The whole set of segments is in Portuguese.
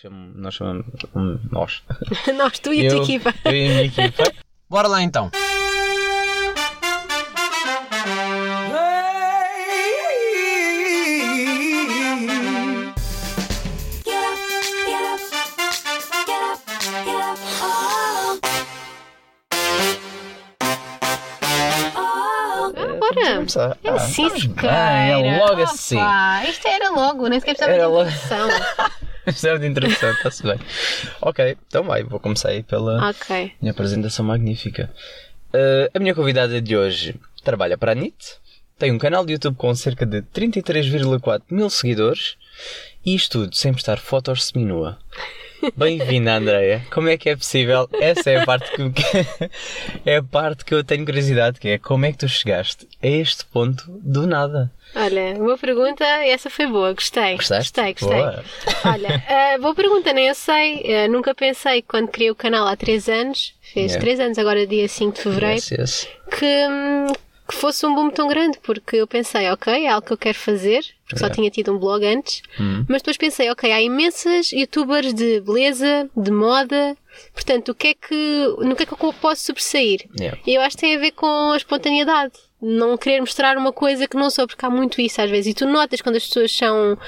Chamo- Nós chamamos. Nós. Nós, tu e a tua Eu- equipa. Eu e a minha equipa. Bora lá então. Get up, oh. Oh. Ah. Começar. É Ah, assim, se bem, é logo assim. Isto era logo, nem sequer precisava de logo. introdução. Era de interessante, está-se bem. Ok, então vai, vou começar aí pela ok. minha apresentação magnífica. Uh, a minha convidada de hoje trabalha para a NIT, tem um canal de YouTube com cerca de 33,4 mil seguidores e isto tudo sem postar fotos seminua. Bem-vinda, Andreia. Como é que é possível? Essa é a parte que é a parte que eu tenho curiosidade, que é como é que tu chegaste a este ponto do nada? Olha, boa pergunta, essa foi boa, gostei. Gostaste? Gostei, gostei. Boa. Olha, ah, boa pergunta, nem eu sei. Ah, nunca pensei quando criei o canal há 3 anos, fez Yeah. 3 anos, agora dia 5 de fevereiro, Yes, yes. que, hum, que fosse um boom tão grande, porque eu pensei, ok, é algo que eu quero fazer, porque só Yeah. tinha tido um blog antes, Hum. mas depois pensei, ok, há imensas youtubers de beleza, de moda, portanto, o que é que, no que é que eu posso sobressair? Yeah. E eu acho que tem a ver com a espontaneidade. Não querer mostrar uma coisa que não sou, porque há muito isso às vezes. E tu notas quando as pessoas são,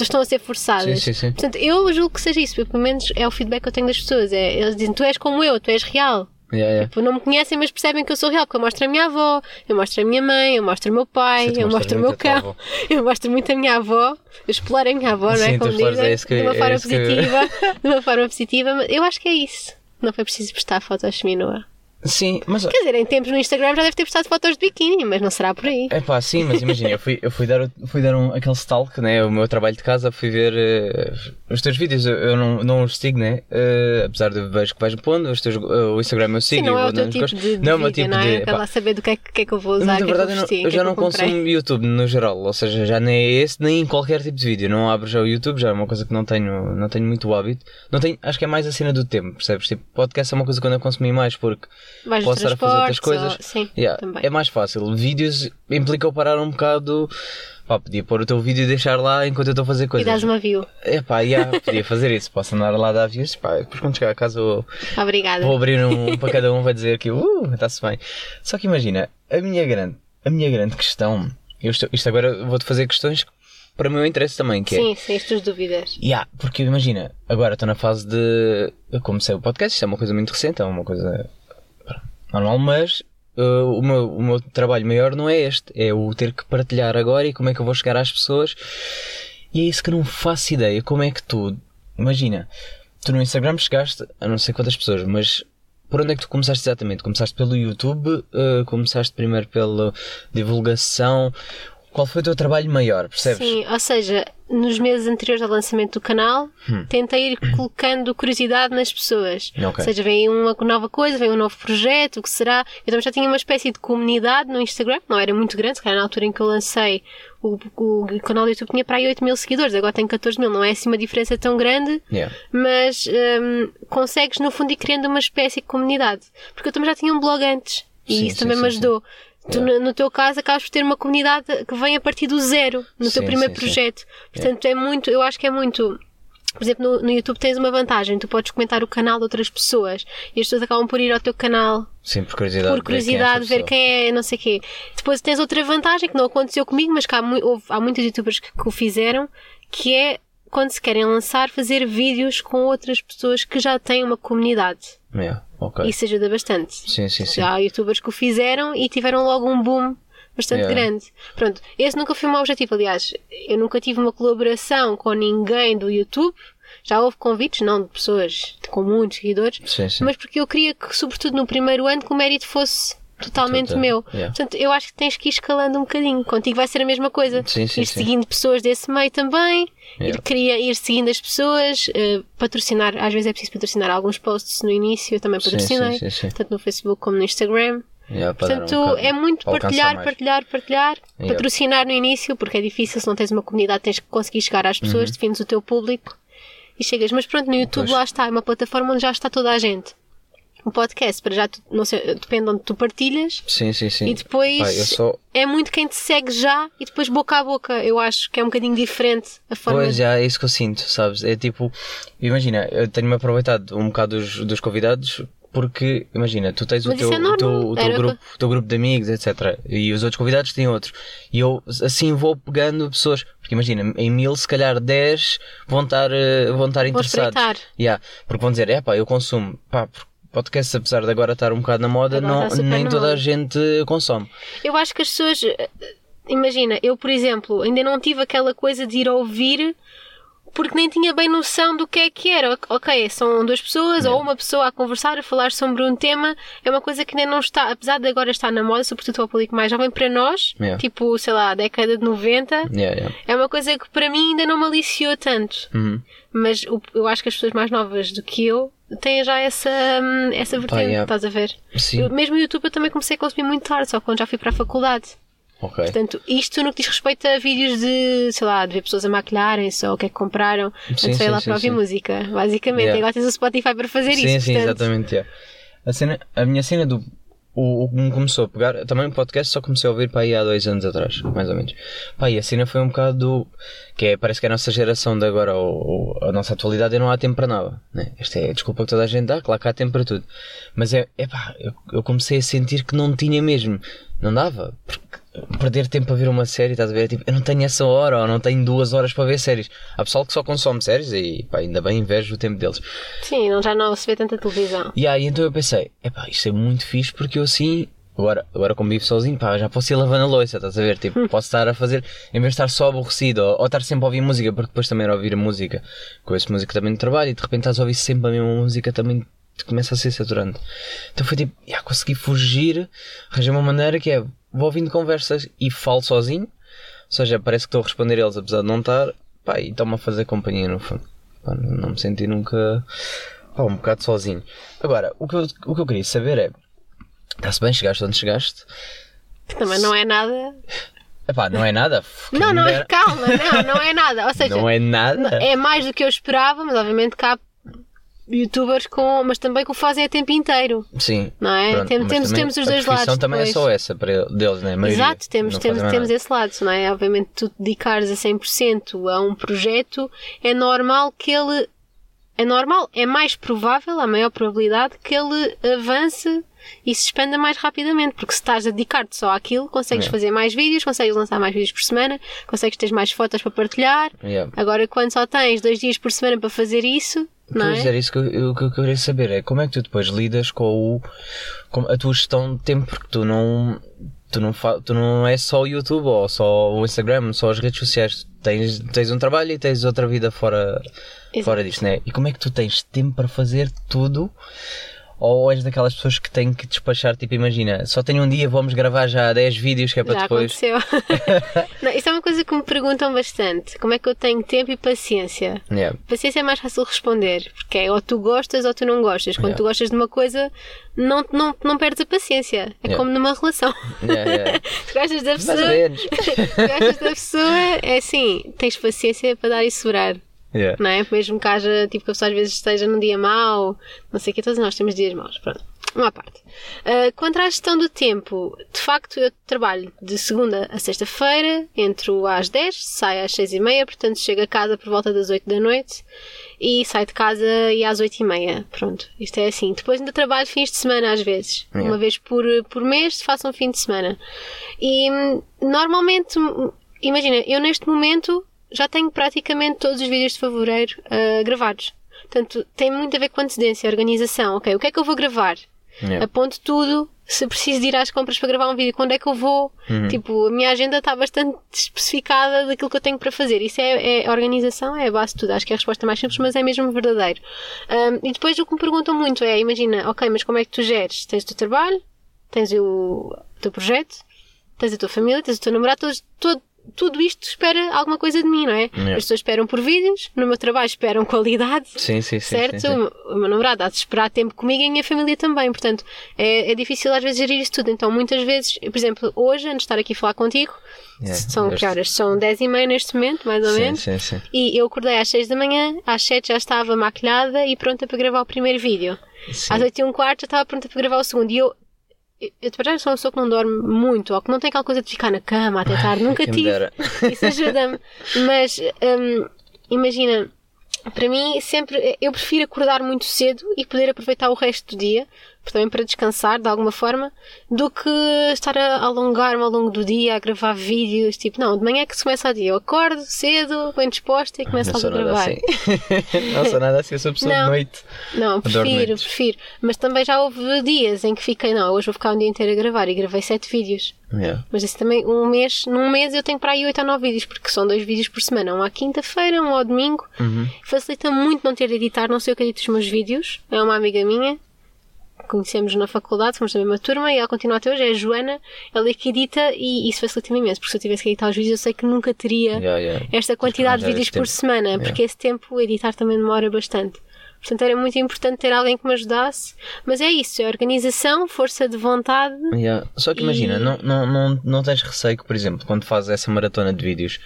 estão a ser forçadas. Sim, sim, sim. Portanto, eu julgo que seja isso. Pelo menos é o feedback que eu tenho das pessoas. É, eles dizem, tu és como eu, tu és real. Yeah, yeah. Tipo, não me conhecem, mas percebem que eu sou real, porque eu mostro a minha avó, eu mostro a minha mãe, eu mostro o meu pai, tu eu mostro o meu cão, eu mostro muito a minha avó, eu exploro a minha avó, não Sim, é? tu Como dizem, é que- de uma é forma que- positiva, de uma forma positiva, mas eu acho que é isso. Não foi preciso postar fotos seminua. Sim, mas Quer dizer, em tempos no Instagram já deve ter postado fotos de biquíni, mas não será por aí. É pá, sim, mas imagina, eu fui, eu fui dar, fui dar um, aquele stalk, né? O meu trabalho de casa, fui ver eh, os teus vídeos, eu, eu não, não os sigo, né? Eh, apesar de vejo que vais pondo, os teus, eh, o Instagram eu sigo Sim, não é o teu tipo de, de Não é o meu tipo não é? de. Quer pá, lá saber do que é que, é que eu vou usar, mas que é que verdade eu vesti, eu é já não consumo YouTube no geral, ou seja, já nem é esse, nem qualquer tipo de vídeo. Não abro já o YouTube, já é uma coisa que não tenho, não tenho muito hábito. Não tenho, acho que é mais a cena do tempo, percebes? Tipo, podcast é uma coisa que eu não consumi mais porque Nos posso estar a fazer outras coisas. ou- Sim, Yeah, também. é mais fácil. Vídeos implica eu parar um bocado. Pá, podia pôr o teu vídeo e deixar lá enquanto eu estou a fazer E coisas. dás uma view. É pá, yeah, podia fazer isso. Posso andar lá a dar views. Pá, depois quando chegar a casa vou, Obrigada. vou abrir um, para cada um, vai dizer que uh, está-se bem. Só que imagina, a minha grande, a minha grande questão. Eu estou, isto agora vou-te fazer questões que para o meu interesse também, que é. Sim, sim, as tuas dúvidas. Yeah, porque imagina, agora estou na fase de. Eu comecei o podcast, isto é uma coisa muito recente, é uma coisa normal, mas uh, o, meu, o meu trabalho maior não é este, é o ter que partilhar agora e como é que eu vou chegar às pessoas. E é isso que eu não faço ideia. Como é que tu. Imagina, tu no Instagram chegaste a não sei quantas pessoas, mas. Por onde é que tu começaste exatamente? Começaste pelo YouTube? uh, começaste primeiro pela divulgação? Qual foi o teu trabalho maior? Percebes? Sim, ou seja, nos meses anteriores ao lançamento do canal, tentei ir colocando curiosidade nas pessoas. Hum. Ok. Ou seja, vem uma nova coisa, vem um novo projeto, o que será? Eu também já tinha uma espécie de comunidade no Instagram, não era muito grande, se calhar na altura em que eu lancei o, o canal do YouTube tinha para aí 8 mil seguidores, agora tem 14 mil, não é assim uma diferença tão grande, Yeah. mas hum, consegues no fundo ir criando uma espécie de comunidade. Porque eu também já tinha um blog antes e Sim, isso sim, também sim, me ajudou. Tu, no, no teu caso, acabas por ter uma comunidade que vem a partir do zero, no teu Sim, primeiro sim, sim. projeto. Portanto, é muito, eu acho que é muito. Por exemplo, no, no YouTube tens uma vantagem, tu podes comentar o canal de outras pessoas e as pessoas acabam por ir ao teu canal Sim, por curiosidade. por curiosidade, ver quem é, não sei o quê. Depois tens outra vantagem que não aconteceu comigo, mas que há, houve- há muitos youtubers que, que o fizeram, que é quando se querem lançar, fazer vídeos com outras pessoas que já têm uma comunidade. Yeah, ok. Isso ajuda bastante. Sim, sim, sim. Já há youtubers que o fizeram e tiveram logo um boom bastante Yeah. grande. Pronto, esse nunca foi o meu objetivo. Aliás, eu nunca tive uma colaboração com ninguém do YouTube. Já houve convites, não de pessoas com muitos seguidores, Sim, sim. mas porque eu queria que, sobretudo no primeiro ano, que o mérito fosse totalmente Total, meu. yeah. Portanto, eu acho que tens que ir escalando um bocadinho. Contigo vai ser a mesma coisa. Sim, sim, ir sim. seguindo pessoas desse meio também, Yeah. ir, queria ir seguindo as pessoas, eh, patrocinar, às vezes é preciso patrocinar alguns posts no início, eu também patrocinei, tanto no Facebook como no Instagram. Yeah, um Portanto, bocado- é muito partilhar, partilhar, partilhar, Yeah. patrocinar no início, porque é difícil, se não tens uma comunidade, tens que conseguir chegar às pessoas, defines o teu público e chegas. Mas pronto, no YouTube Uhum. Pois. lá está, é uma plataforma onde já está toda a gente. O podcast, para já, tu- não sei, depende de onde tu partilhas. Sim, sim, sim. E depois eu só. é muito quem te segue já e depois boca a boca. Eu acho que é um bocadinho diferente a forma. Pois, já é isso que eu sinto, sabes? É tipo, imagina, eu tenho-me aproveitado um bocado dos, dos convidados porque, imagina, tu tens o teu, é o teu, o teu grupo, o teu grupo de amigos, etc. E os outros convidados têm outros. E eu assim vou pegando pessoas, porque imagina, em mil, se calhar 10 vão estar, eh, vão estar interessados. espreitar. Yeah, porque vão dizer, é pá, eu consumo, pá, porque podcast, apesar de agora estar um bocado na moda, Agora não, nem toda a gente consome. Eu acho que as pessoas. eh, Imagina, eu, por exemplo, ainda não tive aquela coisa de ir ouvir porque nem tinha bem noção do que é que era. Ok, são duas pessoas ou uma pessoa a conversar, a falar sobre um tema. É uma coisa que ainda não está, apesar de agora estar na moda, sobretudo para o público mais jovem, para nós, Yeah. tipo, sei lá, década de 90, Yeah, yeah. é uma coisa que para mim ainda não me aliciou tanto. Uhum. Mas eu acho que as pessoas mais novas do que eu têm já essa, hum, essa vertente, yeah. estás a ver? Sim. Eu- mesmo o YouTube eu também comecei a consumir muito tarde, só quando já fui para a faculdade. Ok. Portanto, isto no que diz respeito a vídeos de, sei lá, de ver pessoas a maquilharem-se ou o que é que compraram. Sim, Antes sim, lá sim, para ouvir música, basicamente. Yeah. Agora tens o Spotify para fazer sim, isso. Sim, portanto, exatamente. yeah. A, cena, a minha cena do. O, o que me começou a pegar. Também o podcast só comecei a ouvir para aí há dois anos atrás, mais ou menos. Pá, e a cena foi um bocado do. Que é, parece que a nossa geração de agora, ou, ou a nossa atualidade, não há tempo para nada. Né? Esta é a desculpa que toda a gente dá, claro que há tempo para tudo. Mas é, é pá, eu, eu comecei a sentir que não tinha mesmo. Não dava. Porque perder tempo a ver uma série, estás a ver? Tipo, eu não tenho essa hora, ou não tenho duas horas para ver séries. Há pessoal que só consome séries e pá, ainda bem invejo o tempo deles. Sim, não, já não se vê tanta televisão. E aí então eu pensei, epá, isto é muito fixe porque eu assim, agora, agora como vivo sozinho, pá, já posso ir lavando a louça, estás a ver? Tipo, posso estar a fazer, em vez de estar só aborrecido ou, ou estar sempre a ouvir música, porque depois também era ouvir a música, com esse música também de trabalho e de repente estás a ouvir sempre a mesma música também te começa a ser saturante. Então foi tipo, já consegui fugir, arranjei uma maneira que é, vou ouvindo conversas e falo sozinho, ou seja, parece que estou a responder a eles apesar de não estar, pá, e estão-me a fazer companhia no fundo. Pá, não, me senti nunca pá, um bocado sozinho. Agora, o que eu, o que eu queria saber é, está-se bem, chegaste onde chegaste? Também não é nada. Epá, não é nada. Não, não é. Calma, não, não é nada. Ou seja, Não é nada. é mais do que eu esperava, mas obviamente há youtubers com. mas também que o fazem a tempo inteiro. Sim. Não é? Pronto, Tem- temos- também temos os a dois lados também é depois. só essa para ele- deles, né? A maioria. Exato, temos, Não temos, temos esse lado, não é? Obviamente, tu dedicares a 100% a um projeto, é normal que ele. É normal, é mais provável, a maior probabilidade que ele avance e se expanda mais rapidamente, porque se estás a dedicar-te só àquilo, consegues Yeah. fazer mais vídeos, consegues lançar mais vídeos por semana, consegues ter mais fotos para partilhar. Yeah. Agora, quando só tens dois dias por semana para fazer isso, não Pois é? era isso que eu, que eu queria saber, é como é que tu depois lidas com, o, com a tua gestão de tempo, porque tu não, tu não, fa, tu não é só o YouTube ou só o Instagram, só as redes sociais, tens, tens um trabalho e tens outra vida fora, Exato. fora disto, né? E como é que tu tens tempo para fazer tudo? Ou és daquelas pessoas que têm que despachar, tipo, imagina, só tenho um dia, vamos gravar já 10 vídeos que é para Já depois. aconteceu. não, isso é uma coisa que me perguntam bastante. Como é que eu tenho tempo e paciência? Yeah. Paciência é mais fácil responder, porque é ou tu gostas ou tu não gostas. Quando Yeah. tu gostas de uma coisa, não, não, não perdes a paciência. É Yeah. como numa relação. Yeah, yeah. tu gostas da Mais pessoa, ou menos. tu gostas da pessoa, é assim, tens paciência para dar e segurar. Yeah. Não é? Mesmo que haja, tipo, que a pessoa às vezes esteja num dia mau, não sei o que, todos nós temos dias maus. Pronto. Uma parte. Uh, quanto à gestão do tempo, de facto eu trabalho de segunda a sexta-feira, entro às 10, saio às 6 e meia, portanto chego a casa por volta das 8 da noite e saio de casa e às 8 e meia. Pronto, isto é assim. Depois ainda trabalho fins de semana às vezes. Yeah. Uma vez por, por mês faço um fim de semana. E hum, normalmente, hum, imagina, eu neste momento já tenho praticamente todos os vídeos de fevereiro ah, gravados. Portanto, tem muito a ver com antecedência, organização. Ok, o que é que eu vou gravar? Yeah. Aponto tudo. Se preciso de ir às compras para gravar um vídeo, quando é que eu vou? Uhum. Tipo, a minha agenda está bastante especificada daquilo que eu tenho para fazer. Isso é, é organização, é a base de tudo. Acho que é a resposta mais simples, mas é mesmo verdadeiro. Ahm, e depois o que me perguntam muito é: imagina, ok, mas como é que tu geres? Tens o teu trabalho, tens o teu projeto, tens a tua família, tens o teu namorado, todos, todo- tudo isto espera alguma coisa de mim, não é? Yeah. As pessoas esperam por vídeos, no meu trabalho esperam qualidade. Sim, sim, certo? sim, sim. O meu- namorado há de esperar tempo comigo e a minha família também. Portanto, é, é difícil às vezes gerir isso tudo. Então, muitas vezes, por exemplo, hoje, antes de estar aqui a falar contigo, Yeah, são que este- horas? São 10 e meia neste momento, mais ou Sim, menos. sim, sim. E eu acordei às 6 da manhã, às 7 já estava maquilhada e pronta para gravar o primeiro vídeo. Sim. Às 8 e um quarto já estava pronta para gravar o segundo. E eu, eu, de verdade, sou uma pessoa que não dorme muito, ou que não tem aquela coisa de ficar na cama até tarde. Nunca tive. Isso ajuda-me. Mas hum, imagina, para mim sempre eu prefiro acordar muito cedo e poder aproveitar o resto do dia, também para descansar de alguma forma, do que estar a alongar-me ao longo do dia a gravar vídeos. Tipo, não, de manhã é que se começa a dia. Eu acordo cedo, bem disposta e começo logo a gravar. assim. não sou nada assim, eu sou pessoa Não. de noite. Não, prefiro, prefiro. Mas também já houve dias em que fiquei, não, hoje vou ficar um dia inteiro a gravar e gravei sete vídeos. Yeah. Mas isso também, um mês, num mês eu tenho para aí 8 ou 9 vídeos, porque são dois vídeos por semana, um à quinta-feira, um ao domingo. Uhum. Facilita muito não ter de editar, não sei o que edito os meus vídeos. É uma amiga minha, conhecemos na faculdade, somos da mesma turma e ela continua até hoje, é a Joana, ela é que edita e isso facilita-me imenso, porque se eu tivesse que editar os vídeos eu sei que nunca teria Yeah, yeah. esta quantidade de vídeos por tempo. semana, Yeah. porque esse tempo editar também demora bastante. Portanto, era muito importante ter alguém que me ajudasse. Mas é isso, é organização, força de vontade. Yeah. Só que imagina, E- não, não, não, não tens receio que, por exemplo, quando fazes essa maratona de vídeos,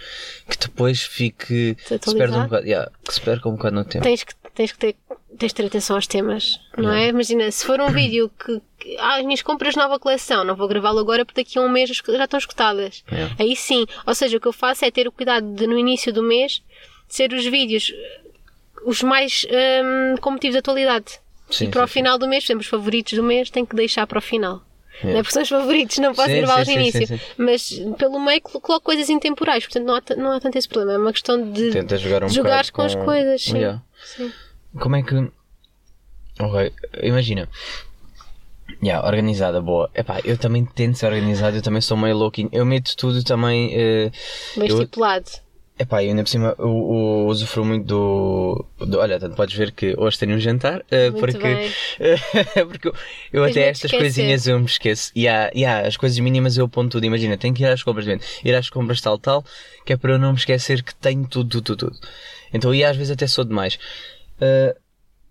que depois fique. Se perde um bocado. Yeah, que se perca um bocado no tempo. Tens que, tens que ter, tens de ter atenção aos temas, não é? Imagina, se for um vídeo que. que ah, as minhas compras nova coleção, não vou gravá-lo agora porque daqui a um mês já estão escutadas. Yeah. Aí sim. Ou seja, o que eu faço é ter o cuidado de, no início do mês, ser os vídeos os mais hum, com motivo de atualidade. Sim, e para o sim, sim. final do mês, por exemplo, os favoritos do mês, tenho que deixar para o final. Yeah. Não é porque são os favoritos, não posso Sim, gravá-los sim, no sim, início. sim, sim. Mas pelo meio colo- coloco coisas intemporais, portanto não há, não há tanto esse problema. É uma questão de Tenta jogar um jogares bocado com as coisas. Sim. Yeah. Como é que. Ok, imagina. Yeah, organizada, boa. Epá, eu também tento ser organizado, eu também sou meio louquinho. Eu meto tudo também. eh, Bem eu, estipulado. epá, eu ainda por cima eu, eu usufruo muito do, do. Olha, tanto podes ver que hoje tenho um jantar, Muito porque. bem. porque eu, eu até estas esquecer. coisinhas eu me esqueço. E há, e há as coisas mínimas eu aponto tudo. Imagina, tenho que ir às compras, gente. Ir às compras tal, tal, que é para eu não me esquecer que tenho tudo, tudo, tudo. tudo. Então, e às vezes até sou demais. Eh,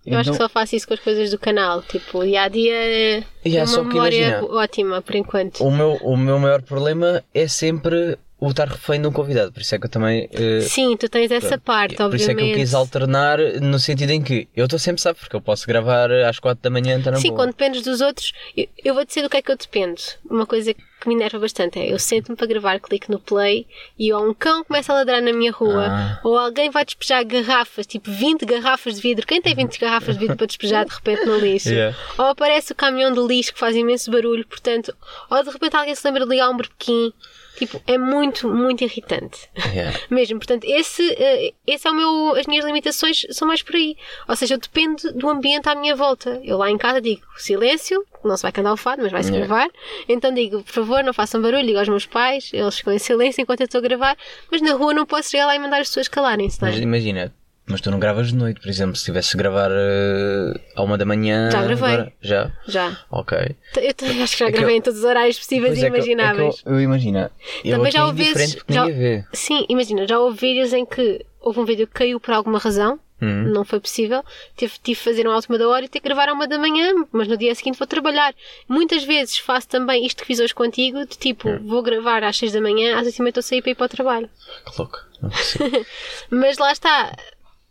Eu acho que então- só faço isso com as coisas do canal. Tipo, dia a dia é Yeah, uma só que memória imagina- ótima por enquanto. O meu, o meu maior problema é sempre o estar refém de um convidado. Por isso é que eu também. eh, Sim, tu tens essa parte, por isso é que eu obviamente. quis alternar no sentido em que eu estou sempre sabe, porque eu posso gravar às 4 da manhã, então não Sim, boa. quando dependes dos outros, eu, eu vou dizer do que é que eu dependo. Uma coisa que me enerva bastante é eu sento-me para gravar, clico no play e ou um cão começa a ladrar na minha rua, Ah. ou alguém vai despejar garrafas, tipo 20 garrafas de vidro. Quem tem 20 garrafas de vidro para despejar de repente no lixo? Yeah. Ou aparece o caminhão de lixo que faz imenso barulho, portanto, ou de repente alguém se lembra de ligar um berbequim. Tipo, é muito, muito irritante. Yeah. Mesmo, portanto, esse, eh, esse é o meu. As minhas limitações são mais por aí. Ou seja, eu dependo do ambiente à minha volta. Eu lá em casa digo silêncio, não se vai cantar o fado, mas vai-se Yeah. gravar. Então digo, por favor, não façam barulho, digo aos meus pais, eles ficam em silêncio enquanto eu estou a gravar. Mas na rua não posso chegar lá e mandar as pessoas calarem-se, não é? Mas imagina, mas tu não gravas de noite, por exemplo, se tivesse de gravar eh, à uma da manhã. Já gravei. agora- já? Já. Ok. Eu também acho que já É que gravei eu- em todos os horários possíveis e é que eu- é que imagináveis. eu, eu imagina. Eu Também já é Já, vê. sim, imagina, já houve vídeos em que houve um vídeo que caiu por alguma razão, Uhum. não foi possível, tive, tive de fazer uma última da hora e ter que gravar à uma da manhã, mas no dia seguinte vou trabalhar. Muitas vezes faço também isto que fiz hoje contigo, de tipo, Hum. vou gravar às seis da manhã, às oito e meia estou a sair para ir para o trabalho. Que louco. Não consigo. Mas lá está.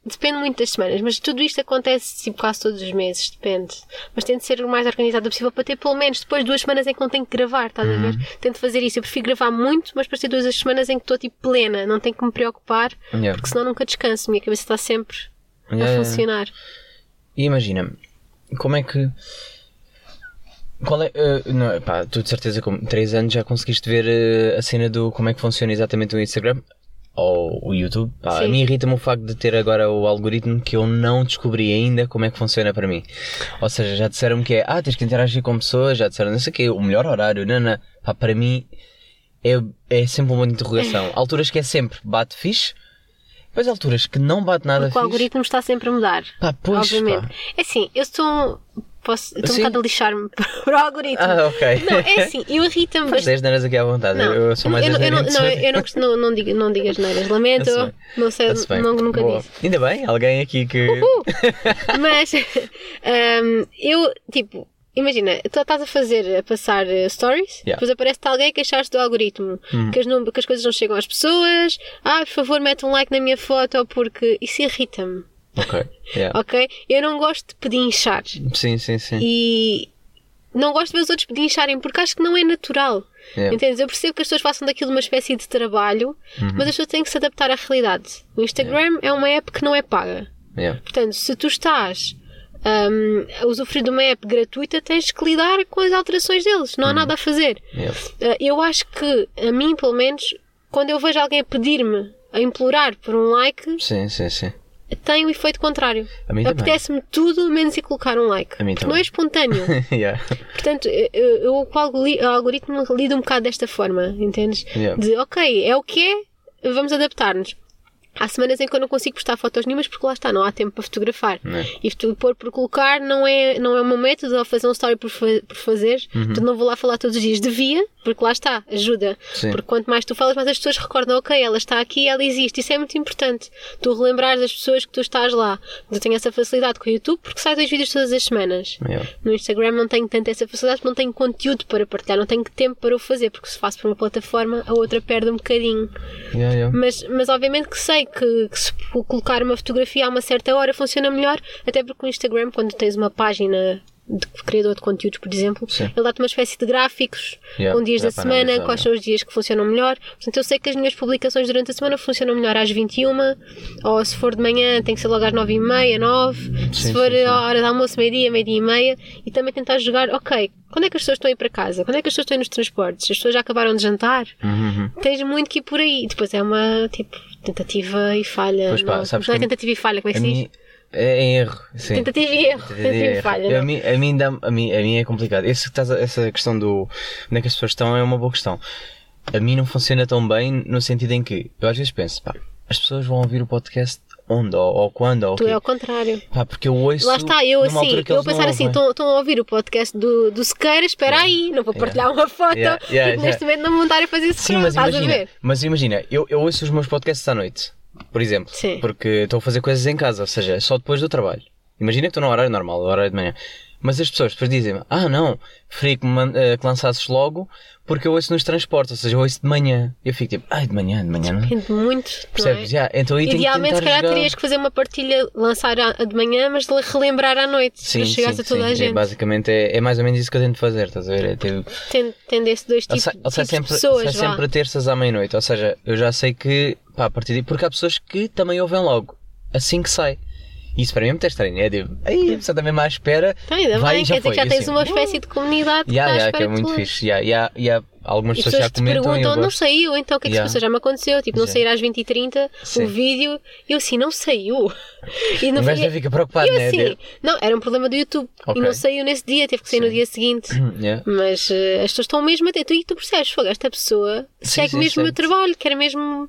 Depende muito das semanas, mas tudo isto acontece tipo, quase todos os meses, depende. Mas tento ser o mais organizado possível para ter pelo menos depois duas semanas em que não tenho que gravar, estás a ver? Tento fazer isso. Eu prefiro gravar muito, mas para ter duas semanas em que estou tipo plena, não tenho que me preocupar, Yeah. porque senão nunca descanso. Minha cabeça está sempre Yeah, a funcionar. E imagina, como é que. Qual é. eh, não, pá, tu de certeza com 3 anos já conseguiste ver eh, a cena do como é que funciona exatamente o Instagram ou o YouTube. Pá, a Sim. mim irrita-me o facto de ter agora o algoritmo que eu não descobri ainda como é que funciona para mim. Ou seja, já disseram-me que é, ah, tens que interagir com pessoas, já disseram não sei o quê, o melhor horário, não, não. Pá, para mim é, é sempre uma interrogação. Alturas que é sempre bate fixe, depois alturas que não bate nada Porque o fixe. algoritmo está sempre a mudar. Pá, pois, obviamente. pá. É assim, eu sou. Posso. Estou um Sim. bocado a lixar-me para o algoritmo. Ah, ok. Não, é assim, eu irrita-me bastante. 10 neiras aqui à vontade. Não, eu sou mais eu, eu, não, eu não, não, não, digo, não digo as neiras, lamento, não sei, não, nunca Boa. disse. Ainda bem, alguém aqui que. Uh, mas hum, eu, tipo, imagina, tu estás a fazer, a passar eh, stories, Yeah. depois aparece-te alguém a queixar-se do algoritmo, Uhum. que, as que as coisas não chegam às pessoas, ah, por favor, mete um like na minha foto, porque isso irrita-me, Ok. Yeah. ok? Eu não gosto de pedinchar Sim, sim, sim. e não gosto de ver os outros pedincharem porque acho que não é natural. Yeah. Entendes? Eu percebo que as pessoas façam daquilo uma espécie de trabalho, Uhum. mas as pessoas têm que se adaptar à realidade. O Instagram é uma app que não é paga. Yeah. Portanto, se tu estás hum, a usufruir de uma app gratuita, tens que lidar com as alterações deles. Não há nada a fazer. Yeah. Uh, eu acho que, a mim, pelo menos, quando eu vejo alguém a pedir-me, a implorar por um like, Sim, sim, sim. Tem o efeito contrário. A mim. Apetece-me tudo menos ir colocar um like. A mim não é espontâneo. yeah. Portanto, eu, eu com o algori- o algoritmo lido um bocado desta forma, entendes? Yeah. De, ok, é o que é, vamos adaptar-nos. Há semanas em que eu não consigo postar fotos nenhumas porque lá está, não há tempo para fotografar. É? E pôr por colocar não é, não é o meu método, ou fazer um story por, fa- por fazer. Uhum. Portanto, não vou lá falar todos os dias. Devia, porque lá está, ajuda. Sim. Porque quanto mais tu falas, mais as pessoas recordam, ok, ela está aqui, ela existe. Isso é muito importante. Tu relembrares as pessoas que tu estás lá. Eu tenho essa facilidade com o YouTube porque sai dois vídeos todas as semanas. Yeah. No Instagram não tenho tanta essa facilidade porque não tenho conteúdo para partilhar, não tenho tempo para o fazer, porque se faço por uma plataforma, a outra perde um bocadinho. Yeah, yeah. Mas, mas obviamente que sei que, que se colocar uma fotografia a uma certa hora funciona melhor, até porque o Instagram, quando tens uma página de criador de conteúdos, por exemplo, Sim. ele dá-te uma espécie de gráficos Yeah, com dias da semana, analisar, quais são os dias que funcionam melhor. Portanto, eu sei que as minhas publicações durante a semana funcionam melhor às 21, ou se for de manhã tem que ser logo às 9 e meia, 9, se Sim, for sim, sim. a hora de almoço, meio-dia, meio-dia e meia, e também tentar jogar, ok, quando é que as pessoas estão a ir para casa? Quando é que as pessoas estão a ir nos transportes? As pessoas já acabaram de jantar? Uhum. Tens muito que ir por aí. Depois é uma, tipo, tentativa e falha. Pois pá, não, sabes não é tentativa e falha, como é que se diz? É em erro. Sim. Tentativa e erro. Tentativa e erro. falha. a, não. mim, a, mim dá, a, mim, a mim é complicado. Esse, essa questão do onde é que as pessoas estão é uma boa questão. A mim não funciona tão bem no sentido em que eu às vezes penso, pá, as pessoas vão ouvir o podcast onde ou, ou quando ou Tu quê? é ao contrário. Pá, porque eu ouço. Lá está, eu assim, eu vou pensar assim, estão a ouvir o podcast do, do Sequeira, espera aí, não vou partilhar uma foto, Yeah, yeah, porque neste yeah. momento não vou estar a fazer Sim, scroll, mas estás a imagina, ver? mas imagina, eu, eu ouço os meus podcasts à noite, por exemplo, Sim. porque estou a fazer coisas em casa, ou seja, só depois do trabalho. Imagina que estou no horário normal, no horário de manhã. Mas as pessoas depois dizem ah não, preferi que, me eh, que lançasses logo porque eu ouço nos transportes, ou seja, eu ouço de manhã. Eu fico tipo, ai de manhã, de manhã não. Depende muito, não é? Percebes? Já, então aí Idealmente, se calhar, jogar. terias que fazer uma partilha, lançar de manhã, mas de relembrar à noite, Sim, para chegares sim, a toda sim. a É, gente. basicamente é, é mais ou menos isso que eu tento fazer, estás a ver? É ter, Tendo, tendo esses dois Ele tipos, sai, ele sai tipos sempre, de pessoas, vá. sempre a terças à meia-noite. Ou seja, eu já sei que, pá, a partir de. Porque há pessoas que também ouvem logo, assim que sai. Isso para mim é muito estranho. É tipo, aí a pessoa também mais espera. Então, ainda vai bem, e já quer dizer que já E tens assim, uma espécie de comunidade que Ya, está espera que é de muito tu. fixe. Ya, ya, ya, algumas E as pessoas já pessoas te comentam e eu perguntam, não saiu, então o que é que Ya. se passou? Já me aconteceu, tipo, não Já. sair às 20h30 Sim. o vídeo, e eu assim, não saiu. E não gajo já fica preocupado, eu né? assim, De- não, era um problema do YouTube. Ok. E não saiu nesse dia, teve que sair no Sim. dia seguinte. Ya. Mas eh, as pessoas estão mesmo atentas. E tu percebes, fogo, esta pessoa segue mesmo o meu trabalho, quer mesmo.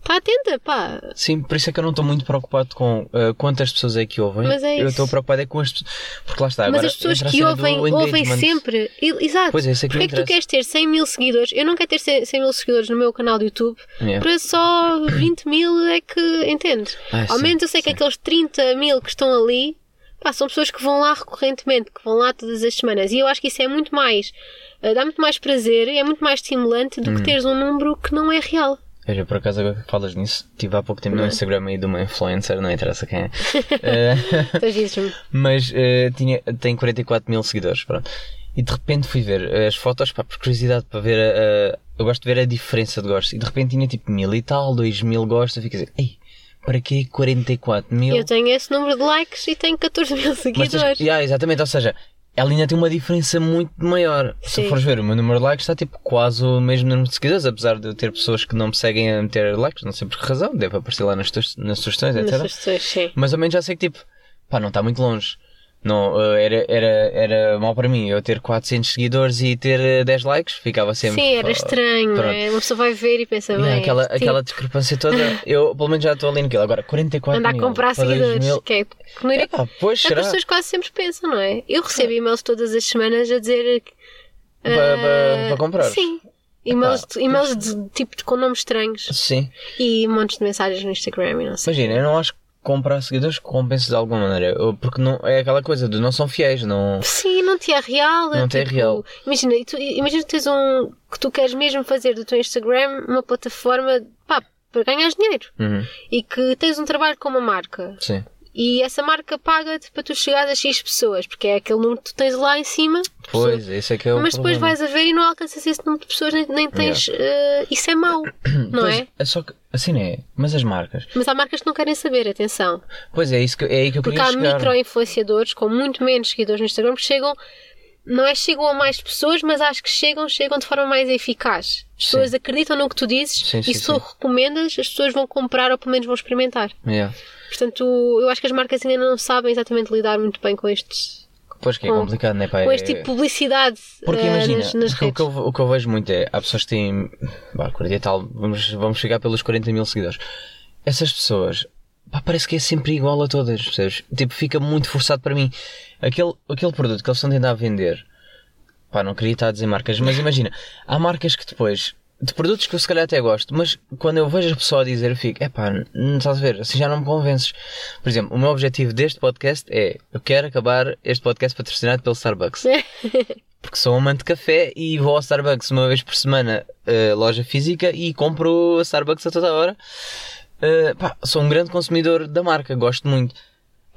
Está atenta, pá. Sim, por isso é que eu não estou muito preocupado com uh, quantas pessoas é que ouvem. Mas é eu isso. estou preocupado é com as pessoas. Porque lá está, Mas agora. as pessoas que ouvem, ouvem sempre. Exato. Pois é, isso é que Porquê é que tu queres ter 100 mil seguidores? Eu não quero ter 100 100 mil seguidores no meu canal do YouTube. Yeah. Para só 20 mil é que. Entendes? Ah, Ao sim, menos eu sei que sim. aqueles 30 mil que estão ali. Pá, são pessoas que vão lá recorrentemente, que vão lá todas as semanas. E eu acho que isso é muito mais. eh, dá muito mais prazer, é muito mais estimulante Hum. do que teres um número que não é real. Veja, por acaso agora que falas nisso, tive há pouco tempo no é? Instagram aí de uma influencer, não interessa quem é. Dizes-me. mas eh, tinha, tem 44 mil seguidores, pronto. E de repente fui ver eh, as fotos, pá, por curiosidade, para ver a, a- Eu gosto de ver a diferença de gostos. E de repente tinha tipo mil e tal, dois mil gostos. Eu fico a dizer, ei, para que 44 mil? Eu tenho esse número de likes e tenho 14 mil Mas seguidores. tens- Yeah, exatamente, ou seja, ela ainda tem uma diferença muito maior. Se Sim. fores ver, o meu número de likes está tipo quase o mesmo número de seguidores, apesar de eu ter pessoas que não me seguem a meter likes, não sei por que razão, deve aparecer lá nas, nas sugestões, etc. Nas sugestões, sim. Mais ou menos já sei que tipo, pá, não está muito longe. Não, eh, era, era, era mal para mim eu ter 400 seguidores e ter eh, 10 likes, ficava sempre. Sim, era "Oh, estranho, não pronto." é? Uma pessoa vai ver e pensa, Yeah, bem, aquela, este tipo aquela discrepância toda, eu pelo menos já estou ali naquilo. Agora, 44 anda a mil comprar para 2 seguidores. mil. Que é, que não iria- Epá, pois é será? as pessoas quase sempre pensam, não é? Eu recebo e-mails todas as semanas a dizer. Para- para- para comprar? Sim. E-mails, e-mails de, tipo de- com nomes estranhos Sim. e montes de mensagens no Instagram e não sei. Imagina, eu não acho comprar seguidores compensa de alguma maneira. Porque não, é aquela coisa de não são fiéis, não. Sim, não te é real. Não te é tipo, real. Imagina, tu, imagina que tens um. que tu queres mesmo fazer do teu Instagram uma plataforma pá, para ganhar dinheiro Uhum, e que tens um trabalho com uma marca Sim. e essa marca paga-te para tu chegares a X pessoas, porque é aquele número que tu tens lá em cima. Pois, esse é que é o Mas depois problema. vais a ver e não alcanças esse número de pessoas, nem, nem tens. eh, isso é mau, não é? é só que, assim não é. Mas as marcas. Mas há marcas que não querem saber, atenção. Pois é, isso que, é aí que eu Porque queria há chegar. micro-influenciadores com muito menos seguidores no Instagram que chegam, não é chegam a mais pessoas, mas acho que chegam, chegam de forma mais eficaz. As Sim. pessoas acreditam no que tu dizes Sim, sim, e se tu recomendas, as pessoas vão comprar ou pelo menos vão experimentar. Yeah. Portanto, eu acho que as marcas ainda não sabem exatamente lidar muito bem com estes. Pois que é Com- complicado, não é? Pá, Com é- este tipo de publicidade Porque eh, imagina, nas, nas o, que eu, o que eu vejo muito é, há pessoas que têm, bah, 40 e tal, vamos, vamos chegar pelos 40 mil seguidores. Essas pessoas, pá, parece que é sempre igual a todas, percebes? Tipo, fica muito forçado para mim. Aquele, aquele produto que eles estão a tentar vender, pá, não queria estar a dizer marcas, mas imagina, há marcas que depois, de produtos que eu se calhar até gosto, mas quando eu vejo a pessoa a dizer, eu fico, é pá, não estás a ver, assim já não me convences. Por exemplo, o meu objetivo deste podcast é, eu quero acabar este podcast patrocinado pelo Starbucks porque sou amante de café e vou ao Starbucks uma vez por semana, eh, loja física, e compro a Starbucks a toda hora. Eh, pá, sou um grande consumidor da marca, gosto muito.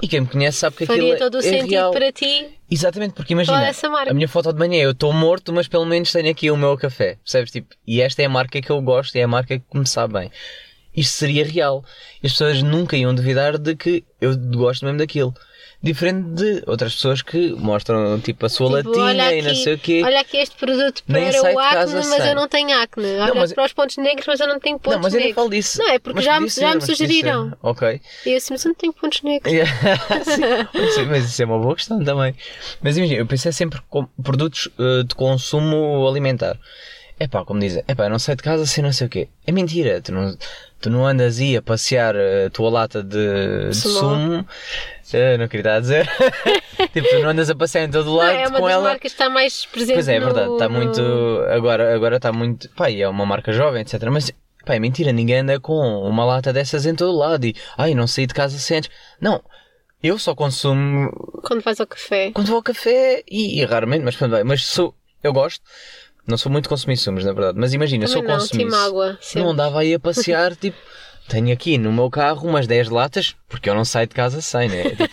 E quem me conhece sabe que Faria aquilo todo o é sentido real. para ti. Exatamente, porque imagina, Falar dessa marca. a minha foto de manhã eu estou morto, mas pelo menos tenho aqui o meu café, percebes? Tipo, e esta é a marca que eu gosto, é a marca que me sabe bem. Isto seria real. As pessoas nunca iam duvidar de que eu gosto mesmo daquilo. Diferente de outras pessoas que mostram tipo a sua Tipo, latinha e não sei o quê. Olha aqui este produto para sai o acne, mas eu não tenho acne. Olha mas- para os pontos negros, mas eu não tenho pontos não, mas eu nem negros. falo disso. Não, é porque Mas já, me- já me sugeriram. ser. Ok. E eu assim, mas eu não tenho pontos negros. Sim, mas- isso é uma boa questão também. Mas imagina, eu pensei sempre com produtos eh, de consumo alimentar. É pá, como dizem, é pá, não saio de casa sem não sei o quê. É mentira, tu não, tu não andas aí a passear a tua lata de, de Sumo. Eh, não queria estar a dizer. tipo, tu não andas a passear em todo Não, lado é uma com ela. marcas que está mais presente Pois é, é verdade, está no- muito. Agora, agora está muito. Pá, é uma marca jovem, etc. Mas, pá, é mentira, ninguém anda com uma lata dessas em todo lado e. Ai, não saí de casa sem antes. Não, eu só consumo Quando vais ao café. quando vou ao café e, e raramente, mas pronto, vai. Mas sou. Eu gosto. Não sou muito consumir sumos, na verdade. Mas imagina, se eu Também não, consumisse. água. sempre. Não andava aí a passear, tipo. Tenho aqui no meu carro umas 10 latas, porque eu não saio de casa sem, né? Tipo,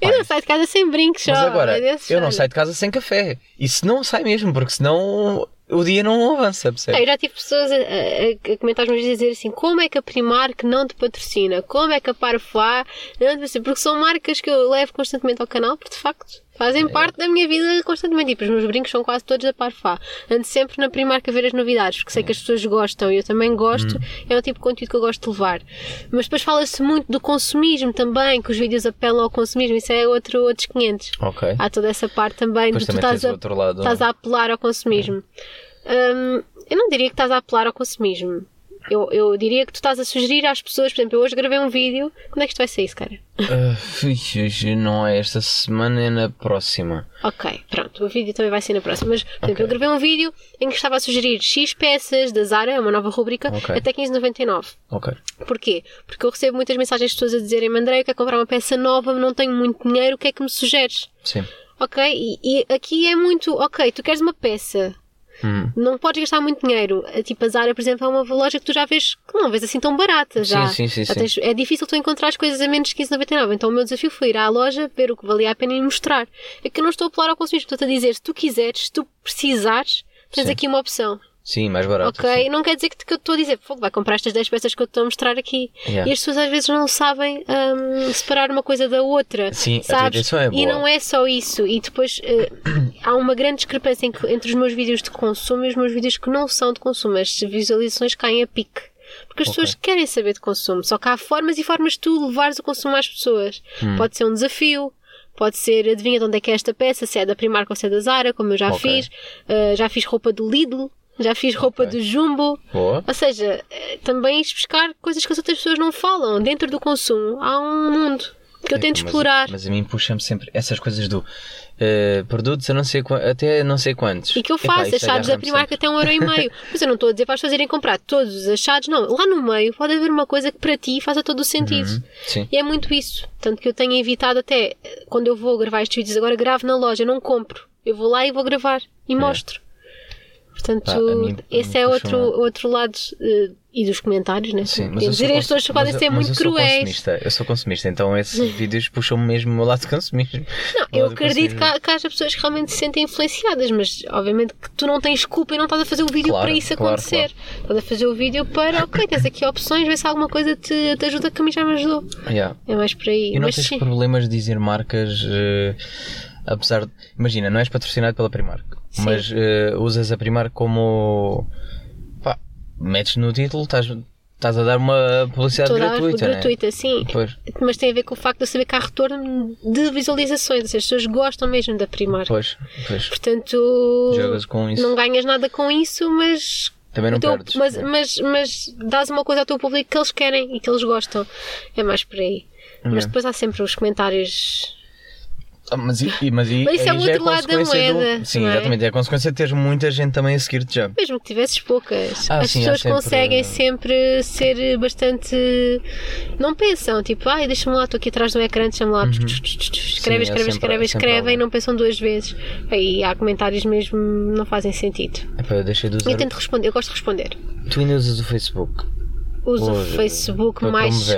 Eu não saio de casa sem brincos, Mas agora, é eu não saio de casa sem café. Isso não sai mesmo, porque senão o dia não avança, percebe? eu já tive pessoas a, a- a comentar meus dizer assim: como é que a Primark não te patrocina? Como é que a Parfois não te patrocina? Porque são marcas que eu levo constantemente ao canal, porque de facto fazem parte da minha vida constantemente. Tipo, os meus brincos são quase todos da Parfois. Ando sempre na Primark a ver as novidades, porque sei que as pessoas gostam e eu também gosto. É um tipo de conteúdo que eu gosto de levar. Mas depois fala-se muito do consumismo também, que os vídeos apelam ao consumismo. Isso é outro, outros 500. Ok. Há toda essa parte também Depois de tu estás a, outro lado. estás a apelar ao consumismo. Hum, eu não diria que estás a apelar ao consumismo. Eu, eu diria que tu estás a sugerir às pessoas, por exemplo, eu hoje gravei um vídeo. Quando é que isto vai sair, se cara? Ah, fixe, não é esta semana, é na próxima. Ok, pronto, o vídeo também vai ser na próxima. Mas, por exemplo, eu gravei um vídeo em que estava a sugerir X peças da Zara, é uma nova rubrica, Ok. até 15,99. Ok. Porquê? Porque eu recebo muitas mensagens de pessoas a dizerem: André, eu quero comprar uma peça nova, não tenho muito dinheiro, o que é que me sugeres? Sim. Ok? E, e aqui é muito, ok, tu queres uma peça, Hum. não podes gastar muito dinheiro. Tipo, a Zara, por exemplo, é uma loja que tu já vês que não vês assim tão barata. Já. sim, sim, sim. tens- é difícil tu encontrar as coisas a menos de 15,99. Então o meu desafio foi ir à loja, ver o que valia a pena e mostrar. É que eu não estou a apelar ao consumismo, estou-te a dizer, se tu quiseres, se tu precisares, tens aqui uma opção. Sim, mais barato. Ok? sim. Não quer dizer que, que eu estou a dizer, "Fogo, vai comprar estas 10 peças que eu estou a mostrar aqui. Yeah. E as pessoas às vezes não sabem hum, separar uma coisa da outra. Sim, sabes? é E não é só isso. E depois eh, há uma grande discrepância entre os meus vídeos de consumo e os meus vídeos que não são de consumo. As visualizações caem a pique. Porque as Ok. pessoas querem saber de consumo. Só que há formas e formas de tu levares o consumo às pessoas. Hum. Pode ser um desafio. Pode ser, adivinha de onde é que é esta peça, se é da Primark ou se é da Zara, como eu já Ok. fiz. Uh, já fiz roupa do Lidl, já fiz roupa do Jumbo. Boa. Ou seja, eh, também buscar coisas que as outras pessoas não falam. Dentro do consumo há um mundo que eu tento Mas- explorar. Mas a mim puxa-me sempre essas coisas do eh, produtos a não sei até não sei quantos. E que eu faço, achados da Primark até um euro e meio. Mas eu não estou a dizer para as fazerem comprar todos os achados, não. Lá no meio pode haver uma coisa que para ti faça todo o sentido. Uhum, Sim. E é muito isso. Tanto que eu tenho evitado até, eh, quando eu vou gravar estes vídeos, agora gravo na loja, não compro. Eu vou lá e vou gravar e mostro. Portanto, mim- esse é outro, outro lado. eh, e dos comentários, né? Sim, mas dizer, as pessoas podem ser muito eu cruéis. consumista, eu sou consumista, então esses vídeos puxam-me mesmo o meu lado de consumismo. Não, eu acredito que, que haja pessoas que realmente se sentem influenciadas, mas obviamente que tu não tens culpa e não estás a fazer o vídeo Claro, para isso claro, acontecer. Estás a fazer o vídeo para, ok, tens aqui opções, vê se alguma coisa te, te ajuda que a mim já me ajudou. Yeah. É mais por aí. E não mas tens sim. problemas de dizer marcas, eh, apesar de. Imagina, não és patrocinado pela Primark, Sim. mas eh, usas a Primark como. pá, metes no título, estás, estás a dar uma publicidade Toda gratuita. né? gratuita, sim. Pois, Mas tem a ver com o facto de eu saber que há retorno de visualizações, ou seja, as pessoas gostam mesmo da Primark. pois, pois. Portanto, Jogas com isso. não ganhas nada com isso, mas Também não teu- perdes. mas, mas, mas dás uma coisa ao teu público que eles querem e que eles gostam. É mais por aí. Mas É. depois há sempre os comentários. Ah, mas, e- e- mas, e- Mas isso é aí o outro lado da moeda, Sim, não é? exatamente. É a consequência de teres muita gente também a seguir-te já. Mesmo que tivesses poucas, Ah, as sim, pessoas sempre- conseguem sempre ser bastante. Não pensam, tipo, ai, deixa-me lá, estou aqui atrás do ecrã, deixa-me lá, escreve, Uhum. Sim, escreve, é sempre- escreve, é sempre escreve e não pensam duas vezes. Aí há comentários mesmo não fazem sentido. Epá, eu deixei de usar. Eu tento responder, eu gosto de responder. Tu ainda usas o Facebook. Uso o Facebook mais.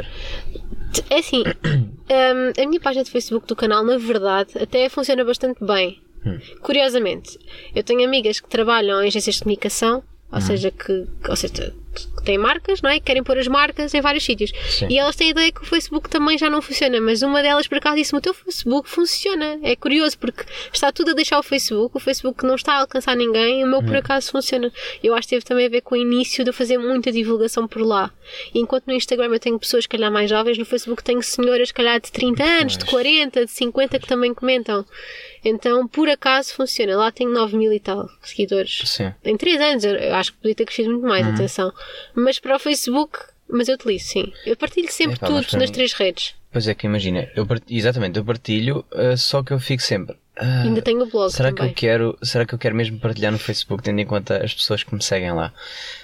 É assim, hum, a minha página de Facebook do canal, na verdade, até funciona bastante bem. Hum. Curiosamente, eu tenho amigas que trabalham em agências de comunicação, Hum. ou seja, que, que- ou seja, que têm marcas, não é? Que querem pôr as marcas em vários sítios. Sim. E elas têm a ideia que o Facebook também já não funciona, mas uma delas por acaso disse-me: o teu Facebook funciona. É curioso porque está tudo a deixar o Facebook, o Facebook não está a alcançar ninguém, e o meu Hum. por acaso funciona. Eu acho que teve também a ver com o início de eu fazer muita divulgação por lá. E enquanto no Instagram eu tenho pessoas, se calhar, mais jovens, no Facebook tenho senhoras, se calhar, de 30 anos, de Pois. 40, de 50 que também comentam. Então, por acaso, funciona. Lá tenho 9 mil e tal seguidores. Sim. Em 3 anos, eu- acho que podia ter crescido muito mais, Uhum. atenção. Mas para o Facebook, mas eu utilizo, sim. Eu partilho sempre Epá, tudo nas mim- três redes. Pois é que imagina, eu part- exatamente, eu partilho, ah, só que eu fico sempre. ah, Ainda tenho o blog será que também. eu quero, será que eu quero mesmo partilhar no Facebook, tendo em conta as pessoas que me seguem lá?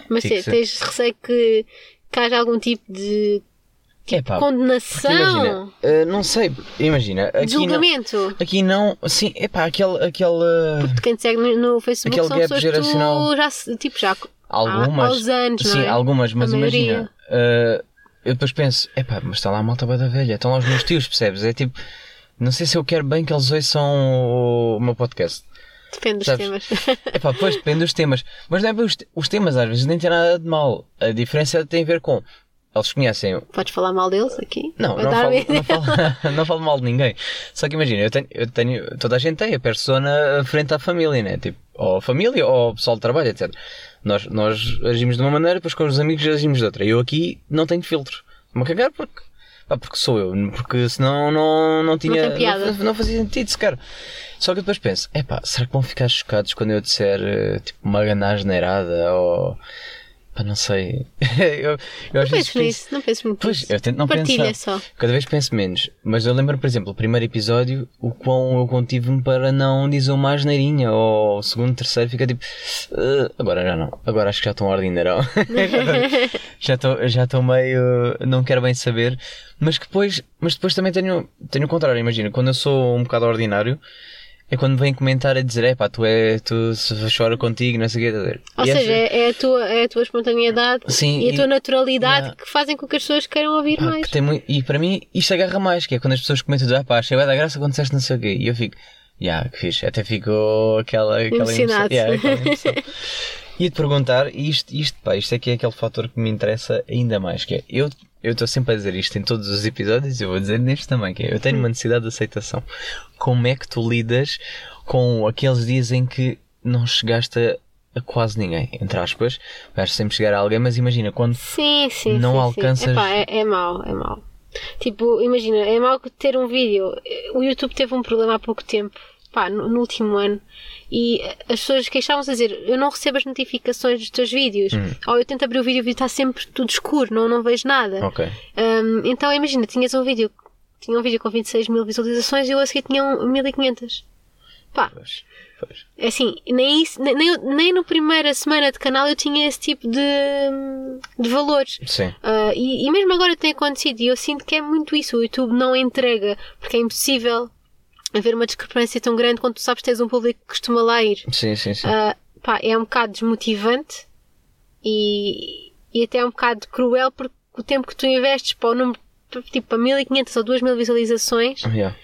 Mas Fico sempre- tens receio que, que haja algum tipo de Epá, porque condenação, imagina, ah, não sei, imagina, aqui não, julgamento. aqui não, sim, epá, aquele, aquele, De quem te segue no, no Facebook Aquele são gap pessoas que geracional. já, tipo, já algumas, há- aos anos, sim, não é? algumas, mas imagina, ah, eu depois penso, epá, mas está lá a malta da velha, estão lá os meus tios, percebes? É tipo, não sei se eu quero bem que eles ouçam o, o meu podcast. Depende dos Sabes? temas. Epá, pois depende dos temas. Mas não é bem os, os temas às vezes nem tem nada de mal. A diferença tem a ver com. Eles conhecem. Podes falar mal deles aqui? Não, não falo, não, falo, não falo mal de ninguém. Só que imagina, eu tenho, eu tenho. Toda a gente tem a persona frente à família, né? Tipo, ou a família ou o pessoal de trabalho, etc. Nós, nós agimos de uma maneira, depois com os amigos agimos de outra. Eu aqui não tenho filtros. Vou-me cagar porque. Pá, porque sou eu, porque senão não, não tinha. tem piada. Não, não fazia sentido sequer. Só que eu depois penso, epá, será que vão ficar chocados quando eu disser eh, tipo uma ganasneirada ou. Pá, não sei. eu, eu Não às penso- nisso, não penso muito Pois, nisso. eu tento não Partilha pensar. só. Cada vez penso menos. Mas eu lembro, por exemplo, o primeiro episódio, o quão eu contive-me para não dizer uma asneirinha. Ou o segundo, terceiro, fica tipo. "Ah, agora já não. Agora acho que já estou um ordinarão. já estou já meio. Não quero bem saber. Mas depois, mas depois também tenho, tenho o contrário. Imagina, quando eu sou um bocado ordinário. É quando vêm comentar a dizer, é pá, tu é, tu se chora contigo, não sei o quê. Ou E seja, essa- é, a tua, é a tua espontaneidade Sim, e a e- tua naturalidade Yeah. que fazem com que as pessoas queiram ouvir Pá, mais. que muito- e para mim isto agarra mais, que é quando as pessoas comentam, ah pá, achei da graça quando disseste não sei o quê. E eu fico, já, que fixe, até fico aquela, aquela emoção. Yeah, aquela emoção. Ia-te perguntar, e isto, isto, pá, isto é que é aquele fator que me interessa ainda mais, que é, eu eu estou sempre a dizer isto em todos os episódios e eu vou dizer neste também, que é, eu tenho uma necessidade de aceitação. Como é que tu lidas com aqueles dias em que não chegaste a, a quase ninguém, entre aspas, vais sempre chegar a alguém, mas imagina, quando Sim, sim. Não sim, alcanças- Sim. Epá, é, é mau, é mau. Tipo, imagina, é mau ter um vídeo. O YouTube teve um problema há pouco tempo, pá, no, no último ano, e as pessoas queixavam-se a dizer: Eu não recebo as notificações dos teus vídeos. Hum. Ou eu tento abrir o vídeo e o vídeo está sempre tudo escuro, não, não vejo nada. Ok. Hum, então imagina, tinhas um vídeo, tinha um vídeo com 26 mil visualizações e eu a seguir tinha um 1500. Pá, Pois, pois. é assim, nem, isso, nem, nem, no primeira semana de canal eu tinha esse tipo de, de valores. Sim. Ah, e, e mesmo agora tem acontecido, e eu sinto que é muito isso. O YouTube não entrega, porque é impossível haver uma discrepância tão grande quando tu sabes que tens um público que costuma lá ir. Sim, sim, sim. Ah, pá, é um bocado desmotivante e, e até é um bocado cruel porque o tempo que tu investes para o número tipo para 1500 ou 2000 visualizações Yeah.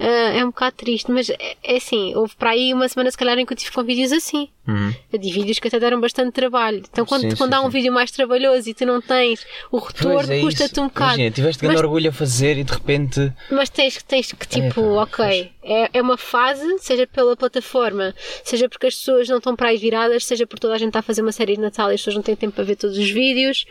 Ah, é um bocado triste, mas é, é assim, houve para aí uma semana se calhar em que eu tive com vídeos assim. Uhum. De vídeos que até deram bastante trabalho. Então quando, Sim, quando sim, há um sim. vídeo mais trabalhoso e tu não tens o retorno, é custa-te um bocado. Imagina, tiveste grande Mas- orgulho a fazer e de repente. Mas tens, tens que, tipo, É, ok, é, é uma fase, seja pela plataforma, seja porque as pessoas não estão para aí viradas, seja porque toda a gente está a fazer uma série de Natal e as pessoas não têm tempo para ver todos os vídeos,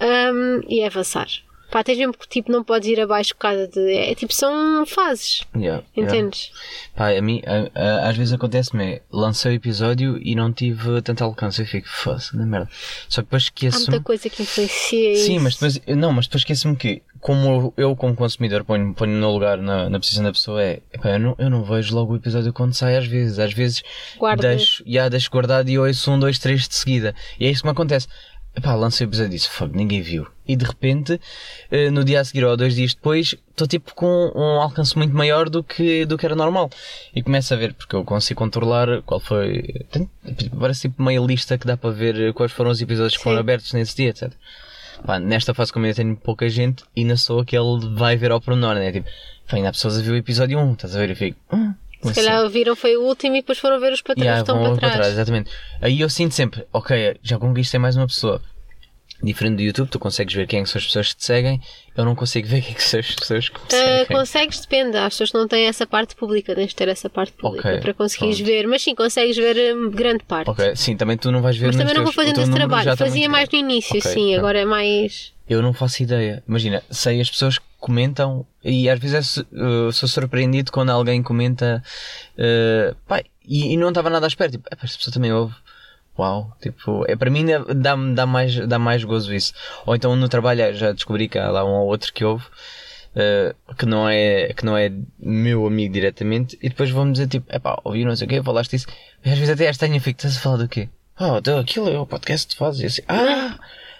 um, e é avançar. Pá, tens mesmo que, tipo, não podes ir abaixo por causa de. É tipo, são fases, Yeah, yeah. entendes? Pá, a mim, a- a- às vezes acontece-me, é, lancei o episódio e não tive tanto alcance. Eu fico, foda-se, na merda. Só que depois Há esqueço-me. muita coisa que influencia Sim, isso. mas depois, não, mas depois esqueço-me que, como eu, como consumidor, ponho, ponho no lugar, na, na posição da pessoa, é, eu não, eu não vejo logo o episódio quando sai às vezes. Às vezes Guardas. deixo, já, deixo guardado e ouço um, dois, três de seguida. E é isso que me acontece. Epá, lancei o episódio e disse, fogo, ninguém viu. E de repente, eh, no dia a seguir ou dois dias depois, estou tipo com um alcance muito maior do que, do que era normal. E começo a ver, porque eu consigo controlar qual foi. tem- Parece tipo meia lista que dá para ver quais foram os episódios que foram Sim. abertos nesse dia, etc. Pá, nesta fase, como eu tenho pouca gente, ainda sou aquele vai ver ao pormenor, né? Tipo, ainda há pessoas a ver o episódio 1, estás a ver? Eu fico, hum, Se assim? calhar viram foi o último e depois foram ver os patrões Yeah, que estão vão para trás. exatamente. Aí eu sinto sempre, ok, já conquistei mais uma pessoa. Diferente do YouTube, tu consegues ver quem é são as pessoas que te seguem, eu não consigo ver quem é são as pessoas que me Ah, seguem. consegues, depende. Há pessoas não têm essa parte pública, tens de ter essa parte pública Ok, para conseguires pronto. ver. Mas sim, consegues ver hum, grande parte. Ok, sim, também tu não vais ver Mas também não vou teu esse trabalho. Fazia mais no início, Ok, sim. pronto. Agora é mais. Eu não faço ideia. Imagina, sei as pessoas que comentam e às vezes uh, sou surpreendido quando alguém comenta uh, pá, e, e não estava nada à espera. Tipo, "Epá, esta pessoa também ouve. Uau, tipo, é, para mim dá- dá-me dá mais, dá mais gozo isso. Ou então no trabalho já descobri que há lá um ou outro que ouve uh, que, não é, que não é meu amigo diretamente e depois vão-me dizer tipo, epá, ouvi não sei o quê, falaste isso. E às vezes até esta estranho, fico, estás a falar do quê? Ah, então aquilo é o podcast que tu fazes. E assim, ah,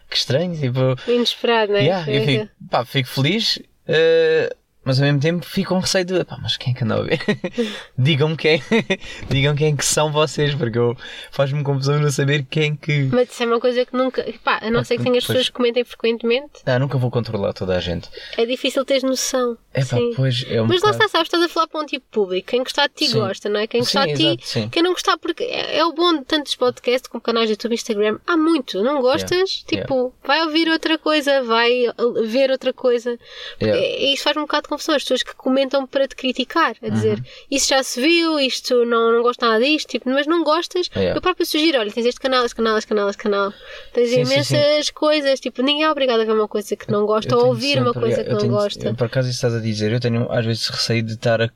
que estranho, tipo, Inesperado, não é? Yeah, eu fico, pá, fico feliz, eh, mas ao mesmo tempo fico com receio de, pá, mas quem é que anda a ver? digam-me quem, digam quem que são vocês, porque eu faz-me confusão não saber quem que. Mas isso é uma coisa que nunca. Pá, a não ser que tenhas Pois. pessoas que comentem frequentemente, Ah, nunca vou controlar toda a gente. é difícil teres noção. É pá, sim. pois é um Mas lá está, sabes, estás a falar para um tipo público. Quem gostar de ti Sim. gosta, não é? Quem Sim, gostar de ti, exato, sim. quem não gostar, porque é, é o bom de tantos podcasts como canais de YouTube Instagram. Há muito, não gostas? Yeah, Tipo, vai ouvir outra coisa, vai uh, ver outra coisa. Yeah. E isso faz um bocado As pessoas que comentam para te criticar, a dizer Uhum. isso já se viu, isto não, não gosto nada disto, tipo, mas não gostas. Yeah. Eu próprio sugiro, olha, tens este canal, este canal, este canal, este canal. Tens Sim, sim, imensas coisas, tipo, ninguém é obrigado a ver uma coisa que não gosta ou ouvir uma sempre- coisa que eu não tenho- gosta. eu, por acaso isso estás a dizer, eu tenho às vezes receio de estar a.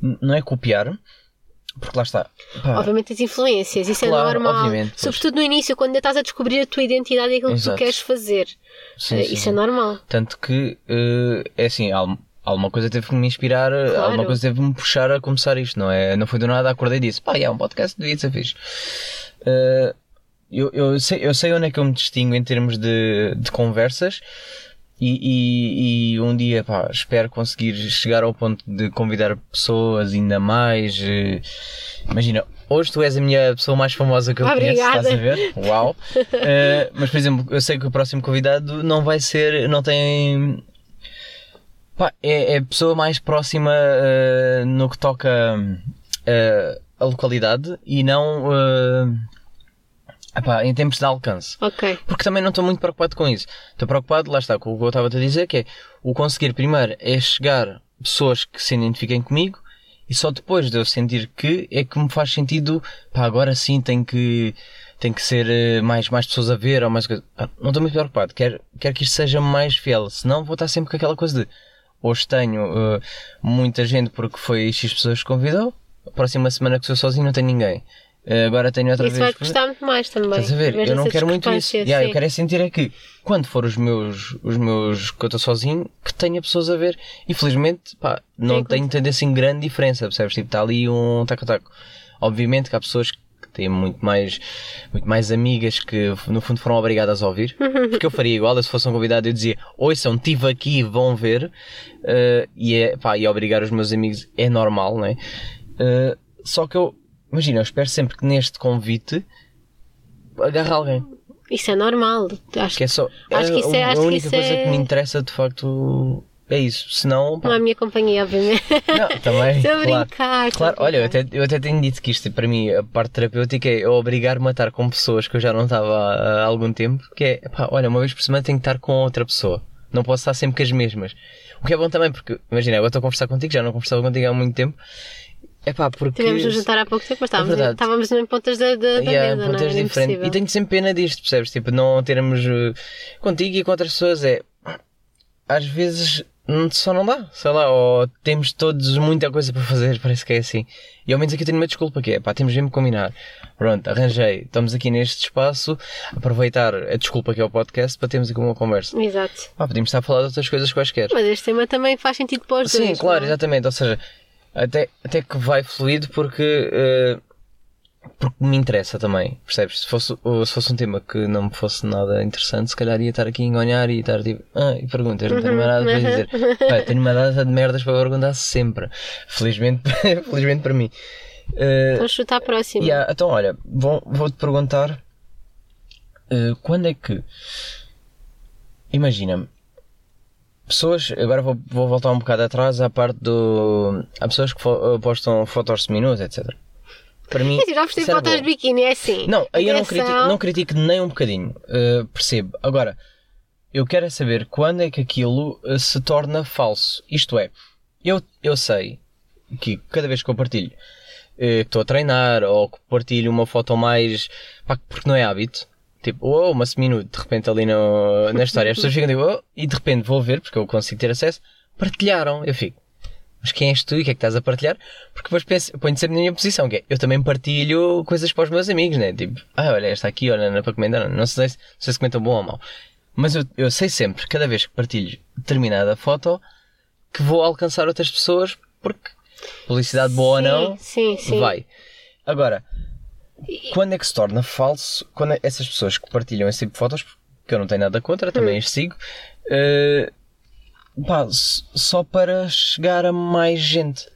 Não é copiar, porque lá está. Pá, Obviamente tens influências, isso Claro, é normal. obviamente, pois. Sobretudo no início, quando ainda estás a descobrir a tua identidade e aquilo que Exato. tu queres fazer. sim, Eh, sim, isso sim. é normal. Tanto que, eh, é assim, alguma coisa teve que me inspirar, alguma coisa teve que me puxar a começar isto, não é? Não foi do nada, acordei e disse, pá, é um podcast, devia ser fixe. Eh, eu, eu, sei, eu sei onde é que eu me distingo em termos de, de conversas e, e, e um dia, pá, espero conseguir chegar ao ponto de convidar pessoas ainda mais. eh, imagina, hoje tu és a minha pessoa mais famosa que eu conheço, Obrigada. estás a ver? Uau! Eh, mas, por exemplo, eu sei que o próximo convidado não vai ser, não tem. Pá, é, é a pessoa mais próxima eh, no que toca eh, a localidade e não epá, em termos de alcance. Ok. Porque também não estou muito preocupado com isso. Estou preocupado, lá está, com o que eu estava a dizer, que é o conseguir primeiro é chegar pessoas que se identifiquem comigo E só depois de eu sentir que é que me faz sentido, pá, agora sim tem que, tem que ser eh, mais, mais pessoas a ver ou mais coisa. Pá, não estou muito preocupado, quero, quero que isto seja mais fiel, senão vou estar sempre com aquela coisa de hoje tenho eh, muita gente porque foi X pessoas que convidou, a próxima semana que sou sozinho não tenho ninguém. Eh, agora tenho outra Isso vez. vai custar muito mais também. Estás a ver? Eu não quero muito isso. Yeah, eu quero é sentir é que, quando for os meus, os meus, que eu estou sozinho, que tenha pessoas a ver. E felizmente, pá, não tenho tido assim grande diferença, percebes? Tipo, está ali um taco-taco. Obviamente que há pessoas que têm muito mais, muito mais amigas que, no fundo, foram obrigadas a ouvir. Porque eu faria igual, se fosse um convidado, eu dizia, ouçam, estive aqui, vão ver. Eh, e é, pá, e obrigar os meus amigos é normal, não é? Eh, só que eu, imagina, eu espero sempre que neste convite agarre alguém. Isso é normal. Acho Que é só. Acho que isso é- a, a que única isso coisa é- que me interessa de facto é isso. Senão. Não é Pá, a minha companhia, obviamente. não, também. Estou a brincar. Claro, olha, eu até, eu até tenho dito que isto, para mim, a parte terapêutica é eu obrigar-me a estar com pessoas que eu já não estava há, há algum tempo, que é, pá, olha, uma vez por semana tenho que estar com outra pessoa. Não posso estar sempre com as mesmas. O que é bom também, porque, imagina, agora estou a conversar contigo, já não conversava contigo há muito tempo. É pá, porque. Tivemos de jantar há pouco tempo, mas estávamos, verdade. estávamos em pontas da, da, da Yeah, mesa, não pontas é? Era diferentes. E tenho sempre pena disto, percebes? Tipo, não termos uh, contigo e com outras pessoas é. Às vezes só não dá, sei lá, ou temos todos muita coisa para fazer, parece que é assim. E ao menos aqui eu tenho uma desculpa que é, pá, temos mesmo que combinar. Pronto, arranjei, estamos aqui neste espaço, aproveitar a desculpa que é o podcast para termos aqui uma conversa. Exato. Pá, podíamos estar a falar de outras coisas quaisquer. Mas este tema também faz sentido para os Sim, dois. claro, não é? exatamente. Ou seja, até, até que vai fluido porque, eh, porque me interessa também, percebes? Se fosse, se fosse um tema que não me fosse nada interessante, se calhar ia estar aqui a engonhar e estar tipo, ah, e perguntas, não tenho mais nada para dizer. Pá, tenho uma data de merdas para perguntar sempre. Felizmente, felizmente para mim. Eh, Vamos chutar a próxima. Yeah, então, olha, vou- vou-te perguntar eh, quando é que. Imagina-me. Pessoas, agora vou, vou voltar um bocado atrás à parte do. Há pessoas que fo- eh, postam fotos seminuas, etc. Para mim. Quer dizer, já gostei isso de era fotos de biquíni, é assim. Não, aí eu não critico, não critico nem um bocadinho. eh, percebo. Agora, eu quero é saber quando é que aquilo eh, se torna falso. Isto é, eu, eu sei que cada vez que eu partilho que estou a treinar ou que partilho uma foto mais. pá, porque não é hábito. Tipo, oh, uma seminuto, de repente ali no, na história, as pessoas ficam tipo, oh, e de repente vou ver, porque eu consigo ter acesso, partilharam. Eu fico, mas quem és tu e o que é que estás a partilhar? Porque depois penso, ponho sempre na minha posição, que é, eu também partilho coisas para os meus amigos, né? Tipo, ah, olha, esta aqui, olha, não é para comentar, não sei, se- não sei se comentam bom ou mau. Mas eu, eu sei sempre, cada vez que partilho determinada foto, que vou alcançar outras pessoas, porque publicidade boa ou não, Sim, sim. vai. Agora, quando é que se torna falso? Quando essas pessoas que partilham esse tipo de fotos, que eu não tenho nada contra, também Hum. as sigo, eh, pá, só para chegar a mais gente.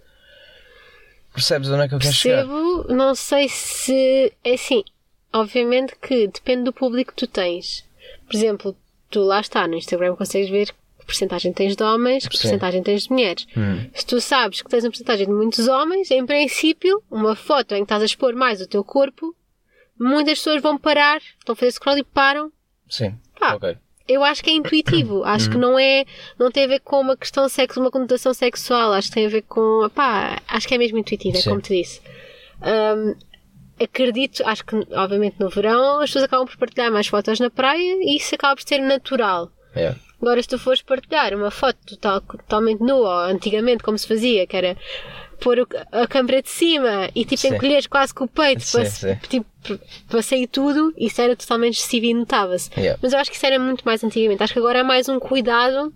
Percebes onde é que eu quero chegar? Percebo, não sei se. É assim, obviamente que depende do público que tu tens. Por exemplo, tu lá está, no Instagram consegues ver porcentagem tens de homens, que porcentagem tens de mulheres. Hum. Se tu sabes que tens uma porcentagem de muitos homens, em princípio, uma foto em que estás a expor mais o teu corpo, muitas pessoas vão parar, estão a fazer scroll e param. Sim, Pá, ok. Eu acho que é intuitivo. Acho que não é. Não tem a ver com uma questão sexo, uma conotação sexual. Acho que tem a ver com. Pá, acho que é mesmo intuitivo, é Sim. como te disse. Hum, acredito, acho que obviamente no verão as pessoas acabam por partilhar mais fotos na praia e isso acaba por ser natural. É. Agora, se tu fores partilhar uma foto total, totalmente nua, ou antigamente como se fazia, que era pôr o- a câmera de cima e tipo encolheres quase com o peito Sim, para, sim. tipo, para sair tudo, isso era totalmente excessivo e notava-se. Yeah. Mas eu acho que isso era muito mais antigamente. Acho que agora é mais um cuidado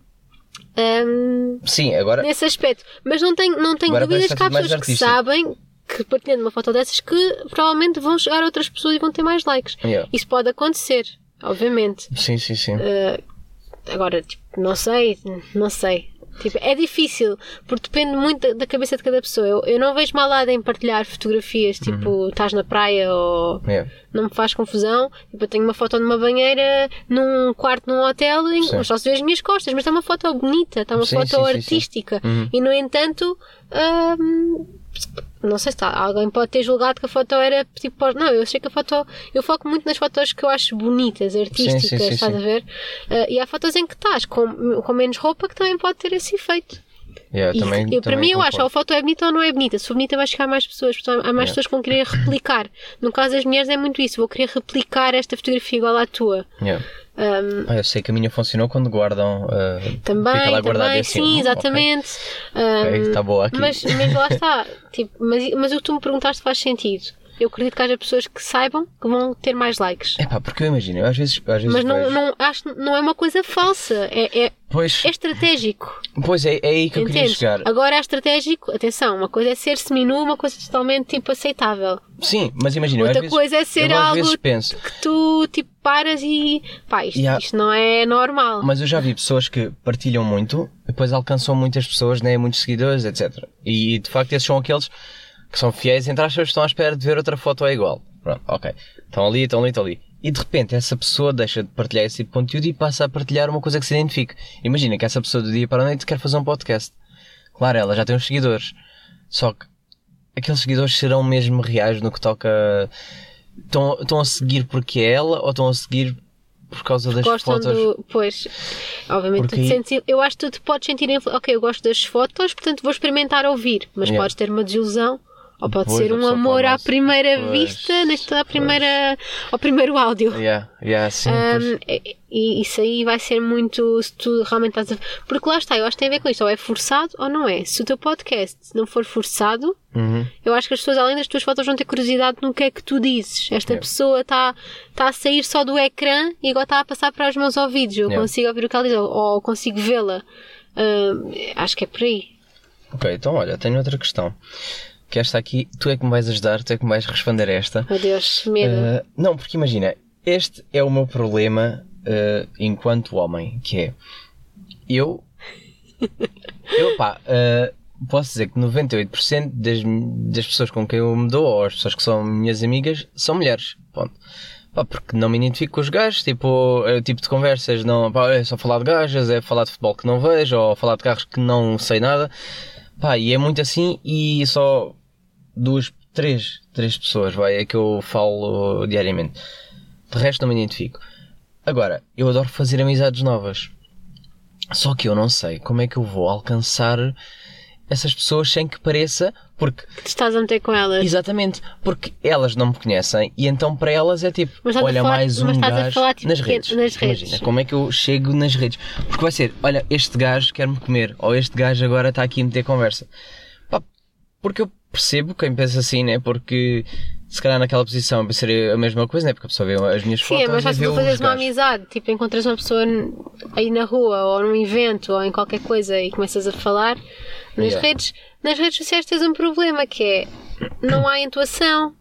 hum, Sim, agora. nesse aspecto. Mas não tenho, não tenho Agora dúvidas que há pessoas que sabem que partilhando uma foto dessas que provavelmente vão chegar a outras pessoas e vão ter mais likes. Yeah. Isso pode acontecer, obviamente. Sim, sim, sim. Uh, agora, tipo, não sei, não sei. Tipo, é difícil, porque depende muito da- cabeça de cada pessoa. Eu, eu não vejo mal nada em partilhar fotografias, tipo, Uhum. estás na praia ou Yeah. não me faz confusão. Tipo, eu tenho uma foto numa banheira, num quarto num hotel, em, só se vê as minhas costas, mas está uma foto bonita, está uma Sim, foto sim, sim, sim. artística. Uhum. E no entanto, hum, não sei se está, alguém pode ter julgado que a foto era tipo. Não, eu achei que a foto. Eu foco muito nas fotos que eu acho bonitas, artísticas, sim, sim, estás sim. a ver? Uh, e há fotos em que estás com, com menos roupa que também pode ter esse efeito. Yeah, E também, eu, para também mim, eu acho, ou a concordo. foto é bonita ou não é bonita. Se for bonita, vai chegar a mais pessoas. Portanto, há mais Yeah. pessoas que vão querer replicar. No caso das mulheres, é muito isso. Vou querer replicar esta fotografia igual à tua. Yeah. Um, Ah, eu sei que a minha funcionou quando guardam. ah, também, fica lá também, assim, sim, exatamente. Ok, Um, está boa aqui. Mas, mas lá está. Tipo, mas, mas o que tu me perguntaste faz sentido. Eu acredito que haja pessoas que saibam que vão ter mais likes. Epá, porque eu imagino, eu às vezes, às vezes Mas não, vejo- não, acho, não é uma coisa falsa. É, é, Pois, é estratégico. pois é, é aí que eu queria Entendes? chegar. Agora é estratégico. Atenção, uma coisa é ser seminu, uma coisa totalmente tipo aceitável. Sim, mas imagina, Outra vezes, coisa é ser eu às algo vezes penso, que tu tipo paras e pá, isto, Yeah. isto não é normal. mas eu já vi pessoas que partilham muito, depois alcançam muitas pessoas, né, muitos seguidores, etc. E de facto esses são aqueles que são fiéis, entre aspas, estão à espera de ver outra foto é igual. Pronto, ok. Estão ali, estão ali, estão ali. E de repente essa pessoa deixa de partilhar esse tipo de conteúdo e passa a partilhar uma coisa que se identifique. Imagina que essa pessoa do dia para a noite quer fazer um podcast. Claro, ela já tem uns seguidores. Só que aqueles seguidores serão mesmo reais no que toca. Estão, estão a seguir porque é ela ou estão a seguir por causa das Gostam fotos? do. Pois, obviamente, tu Porque te aí- sentes, eu acho que tu te podes sentir. Ok, eu gosto das fotos, portanto vou experimentar ouvir, mas Yeah. podes ter uma desilusão. Ou pode ser um amor à se- primeira Pois, vista, neste à primeira, ao primeiro áudio. Yeah, yeah, sim. Um, e- e isso aí vai ser muito se tu realmente estás a... Porque lá está, eu acho que tem a ver com isto, ou é forçado ou não é. Se o teu podcast não for forçado, Uhum. eu acho que as pessoas, além das tuas fotos, vão ter curiosidade no que é que tu dizes. Esta Yeah. pessoa está tá a sair só do ecrã e agora está a passar para os meus ouvidos. Eu consigo ouvir o que ela diz, ou, ou consigo vê-la. Um, acho que é por aí. Ok, então olha, tenho outra questão. Que esta aqui, tu é que me vais ajudar, tu é que me vais responder a esta. Meu Deus, medo. Uh, não, porque imagina, este é o meu problema uh, enquanto homem, que é eu, eu pá, uh, posso dizer que 98% das, das pessoas com quem eu me dou, ou as pessoas que são minhas amigas, são mulheres. Ponto. Pá, porque não me identifico com os gajos, tipo, é o tipo de conversas, não, pá, é só falar de gajas, é falar de futebol que não vejo, ou falar de carros que não sei nada. Pá, e é muito assim e só duas, três, três pessoas, vai, é que eu falo diariamente. De resto não me identifico. Agora, eu adoro fazer amizades novas. Só que eu não sei como é que eu vou alcançar essas pessoas sem que pareça, porque, Que te estás a meter com elas. exatamente, porque elas não me conhecem e então para elas é tipo, olha falar- mais um estás a gajo falar, tipo, nas redes. nas redes. Imagina, como é que eu chego nas redes? Porque vai ser, olha, este gajo quer-me comer, ou este gajo agora está aqui a meter conversa. Pá, porque eu percebo quem pensa assim, né? Porque se calhar naquela posição eu pensaria a mesma coisa, né? Porque a pessoa vê as minhas Sim, fotos é mais fácil fazeres uma amizade. Tipo, encontras uma pessoa aí na rua ou num evento ou em qualquer coisa e começas a falar. Nas Yeah. redes, nas redes sociais tens um problema que é não há intuação.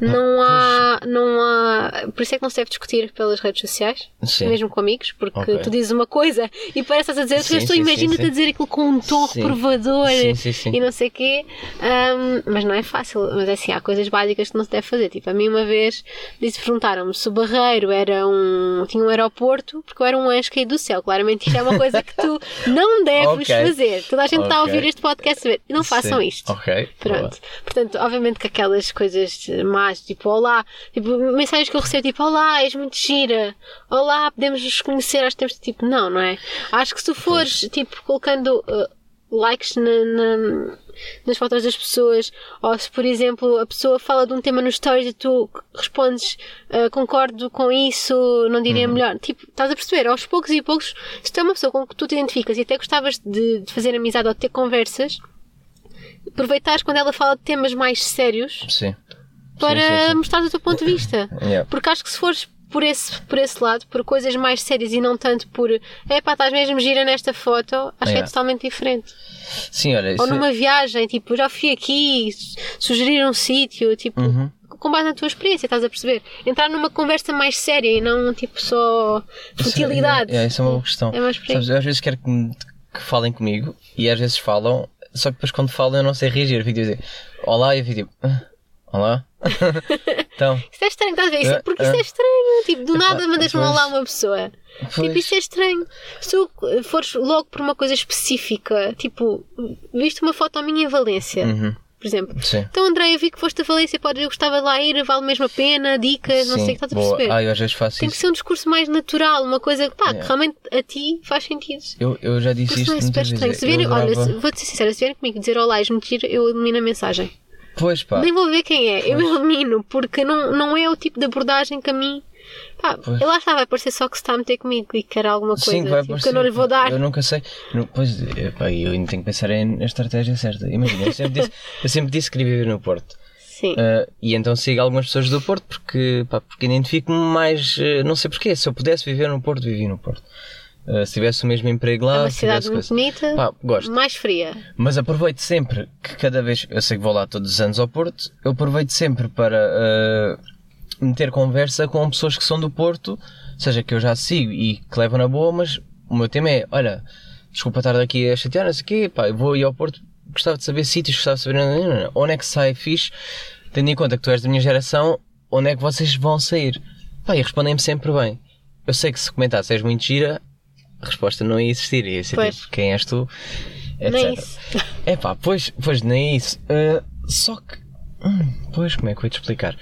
Não há, não há. Por isso é que não se deve discutir pelas redes sociais, Sim. mesmo com amigos, porque Ok. tu dizes uma coisa e parece a dizer outra, tu sim, imagina-te a dizer aquilo com um tom Sim. reprovador Sim, e não sei o quê. Ahm, mas não é fácil. Mas é assim, há coisas básicas que não se deve fazer. Tipo, a mim uma vez disse, perguntaram-me se o Barreiro era um. tinha um aeroporto, porque eu era um anjo caído do céu. Claramente isto é uma coisa que tu não deves Ok. fazer. Toda a gente está a ouvir este podcast a ver. Não façam isto. Ok. Pronto. Portanto, obviamente que aquelas coisas más, tipo, olá, tipo, mensagens que eu recebo, tipo, olá, és muito gira, olá, podemos nos conhecer, acho que temos, tipo, não, não é? Acho que se tu fores, tipo, colocando uh, likes na- na- nas fotos das pessoas, ou se, por exemplo, a pessoa fala de um tema no stories e tu respondes, uh, concordo com isso, não diria Uhum. melhor. Tipo, estás a perceber? Aos poucos e poucos, se tu é uma pessoa com que tu te identificas e até gostavas de, de fazer amizade ou de ter conversas, aproveitares quando ela fala de temas mais sérios Sim. Para Sim, sim, mostrar o teu ponto de vista. Yeah. Porque acho que se fores por esse, por esse lado, por coisas mais sérias e não tanto por é pá, estás mesmo gira nesta foto, acho que é Yeah. totalmente diferente. Sim, olha, Ou isso- numa viagem, tipo, já fui aqui, su- sugerir um sítio, tipo, Uhum. com base na tua experiência, estás a perceber? Entrar numa conversa mais séria e não tipo só futilidade. É, é, isso é uma boa questão. É mais. Sabes, eu às vezes quero que, me- que falem comigo e às vezes falam, só que depois quando falam eu não sei reagir. Eu fico a dizer olá e eu fico tipo "Ah, olá. Então, Isso é estranho, estás a ver? Isso- É, porque isso é. é estranho. Tipo, do nada mandas-me a uma pessoa. Tipo, pois, isso é estranho. Se tu fores logo por uma coisa específica, tipo, viste uma foto minha em Valência, Uhum. por exemplo. Sim. Então, Andréia, vi que foste a Valência, pode, eu gostava de lá ir, vale mesmo a pena, dicas, não sei o que estás a perceber. Ah, eu às vezes faço Tem que isso. ser um discurso mais natural, uma coisa que, pá, que Yeah. realmente a ti faz sentido. Eu, eu já disse isto senão é super estranho. Se vierem, Eu olha, vou-te ser sincera, se vierem comigo dizer olá e mentir, eu elimino a mensagem. Pois pá. Nem vou ver quem é, eu elimino, porque não, não é o tipo de abordagem que a mim. Pá, Pois. lá está, vai parecer só que se está a meter comigo e quer alguma coisa Sim, vai tipo, que eu não lhe vou dar. Eu nunca sei. Não, pois, pá, eu ainda tenho que pensar em- na estratégia certa. Imagina, eu sempre disse, eu sempre disse que queria viver no Porto. Sim. Ah, e então sigo algumas pessoas do Porto porque, pá, porque identifico-me mais. eh, não sei porquê. Se eu pudesse viver no Porto, vivia no Porto. Ah, se tivesse o mesmo emprego lá. é uma se cidade muito coisa- bonita, Pá, gosto. mais fria. Mas aproveito sempre que cada vez. Eu sei que vou lá todos os anos ao Porto. Eu aproveito sempre para ah, meter conversa com pessoas que são do Porto, seja que eu já sigo e que levam na boa, mas o meu tema é: olha, desculpa estar daqui a chatear, não sei o quê, pá, eu vou ir ao Porto, gostava de saber sítios, gostava de saber não, não, não, onde é que sai fixe, tendo em conta que tu és da minha geração, onde é que vocês vão sair? Pá, e respondem-me sempre bem. Eu sei que se comentasse és muito gira, a resposta não ia existir, ia ser Pois. tipo, quem és tu? Nem etc. isso. É pá, pois, pois nem isso. Ah, só que. hum, pois, como é que eu vou te explicar?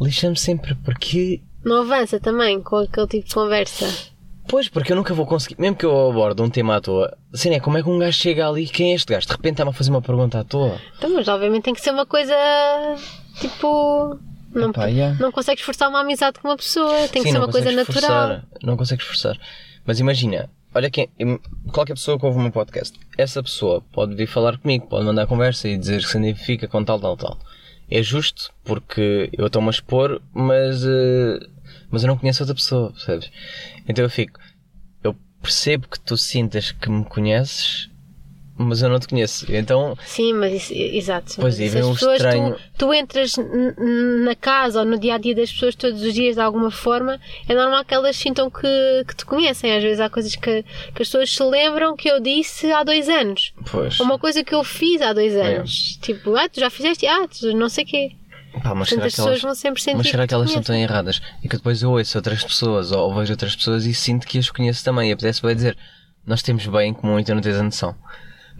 Lixa-me sempre porque. Não avança também com aquele tipo de conversa. Pois, porque eu nunca vou conseguir. Mesmo que eu aborde um tema à toa, assim é como é que um gajo chega ali? Quem é este gajo? De repente está-me a fazer uma pergunta à toa. Então, mas obviamente tem que ser uma coisa tipo. Não, Epá, yeah. não consegues forçar uma amizade com uma pessoa, tem que Sim, ser não uma coisa natural. Forçar, não consegues forçar. Mas imagina, olha quem. Qualquer pessoa que ouve o meu podcast, essa pessoa pode vir falar comigo, pode mandar conversa e dizer que se identifica com tal, tal, tal. É justo porque eu estou-me a expor, mas. eh, mas eu não conheço outra pessoa, percebes? Então eu fico. Eu percebo que tu sintas que me conheces, mas eu não te conheço. Então. Sim, mas isso, exato. Pois, mas se vem um pessoas, estranho- tu, tu entras na casa ou no dia a dia das pessoas todos os dias de alguma forma, é normal que elas sintam que, que te conhecem. Às vezes há coisas que, que as pessoas se lembram que eu disse há dois anos. Pois. Ou uma coisa que eu fiz há dois É. anos. Tipo, ah, tu já fizeste? Ah, tu não sei o quê. Pá, mas Portanto, será as que elas- pessoas vão sempre sentir Mas será que que elas estão conhecem. erradas? E que depois eu ouço outras pessoas ou vejo outras pessoas e sinto que as conheço também. E apetece bem dizer, nós temos bem em comum e tu não tens a noção.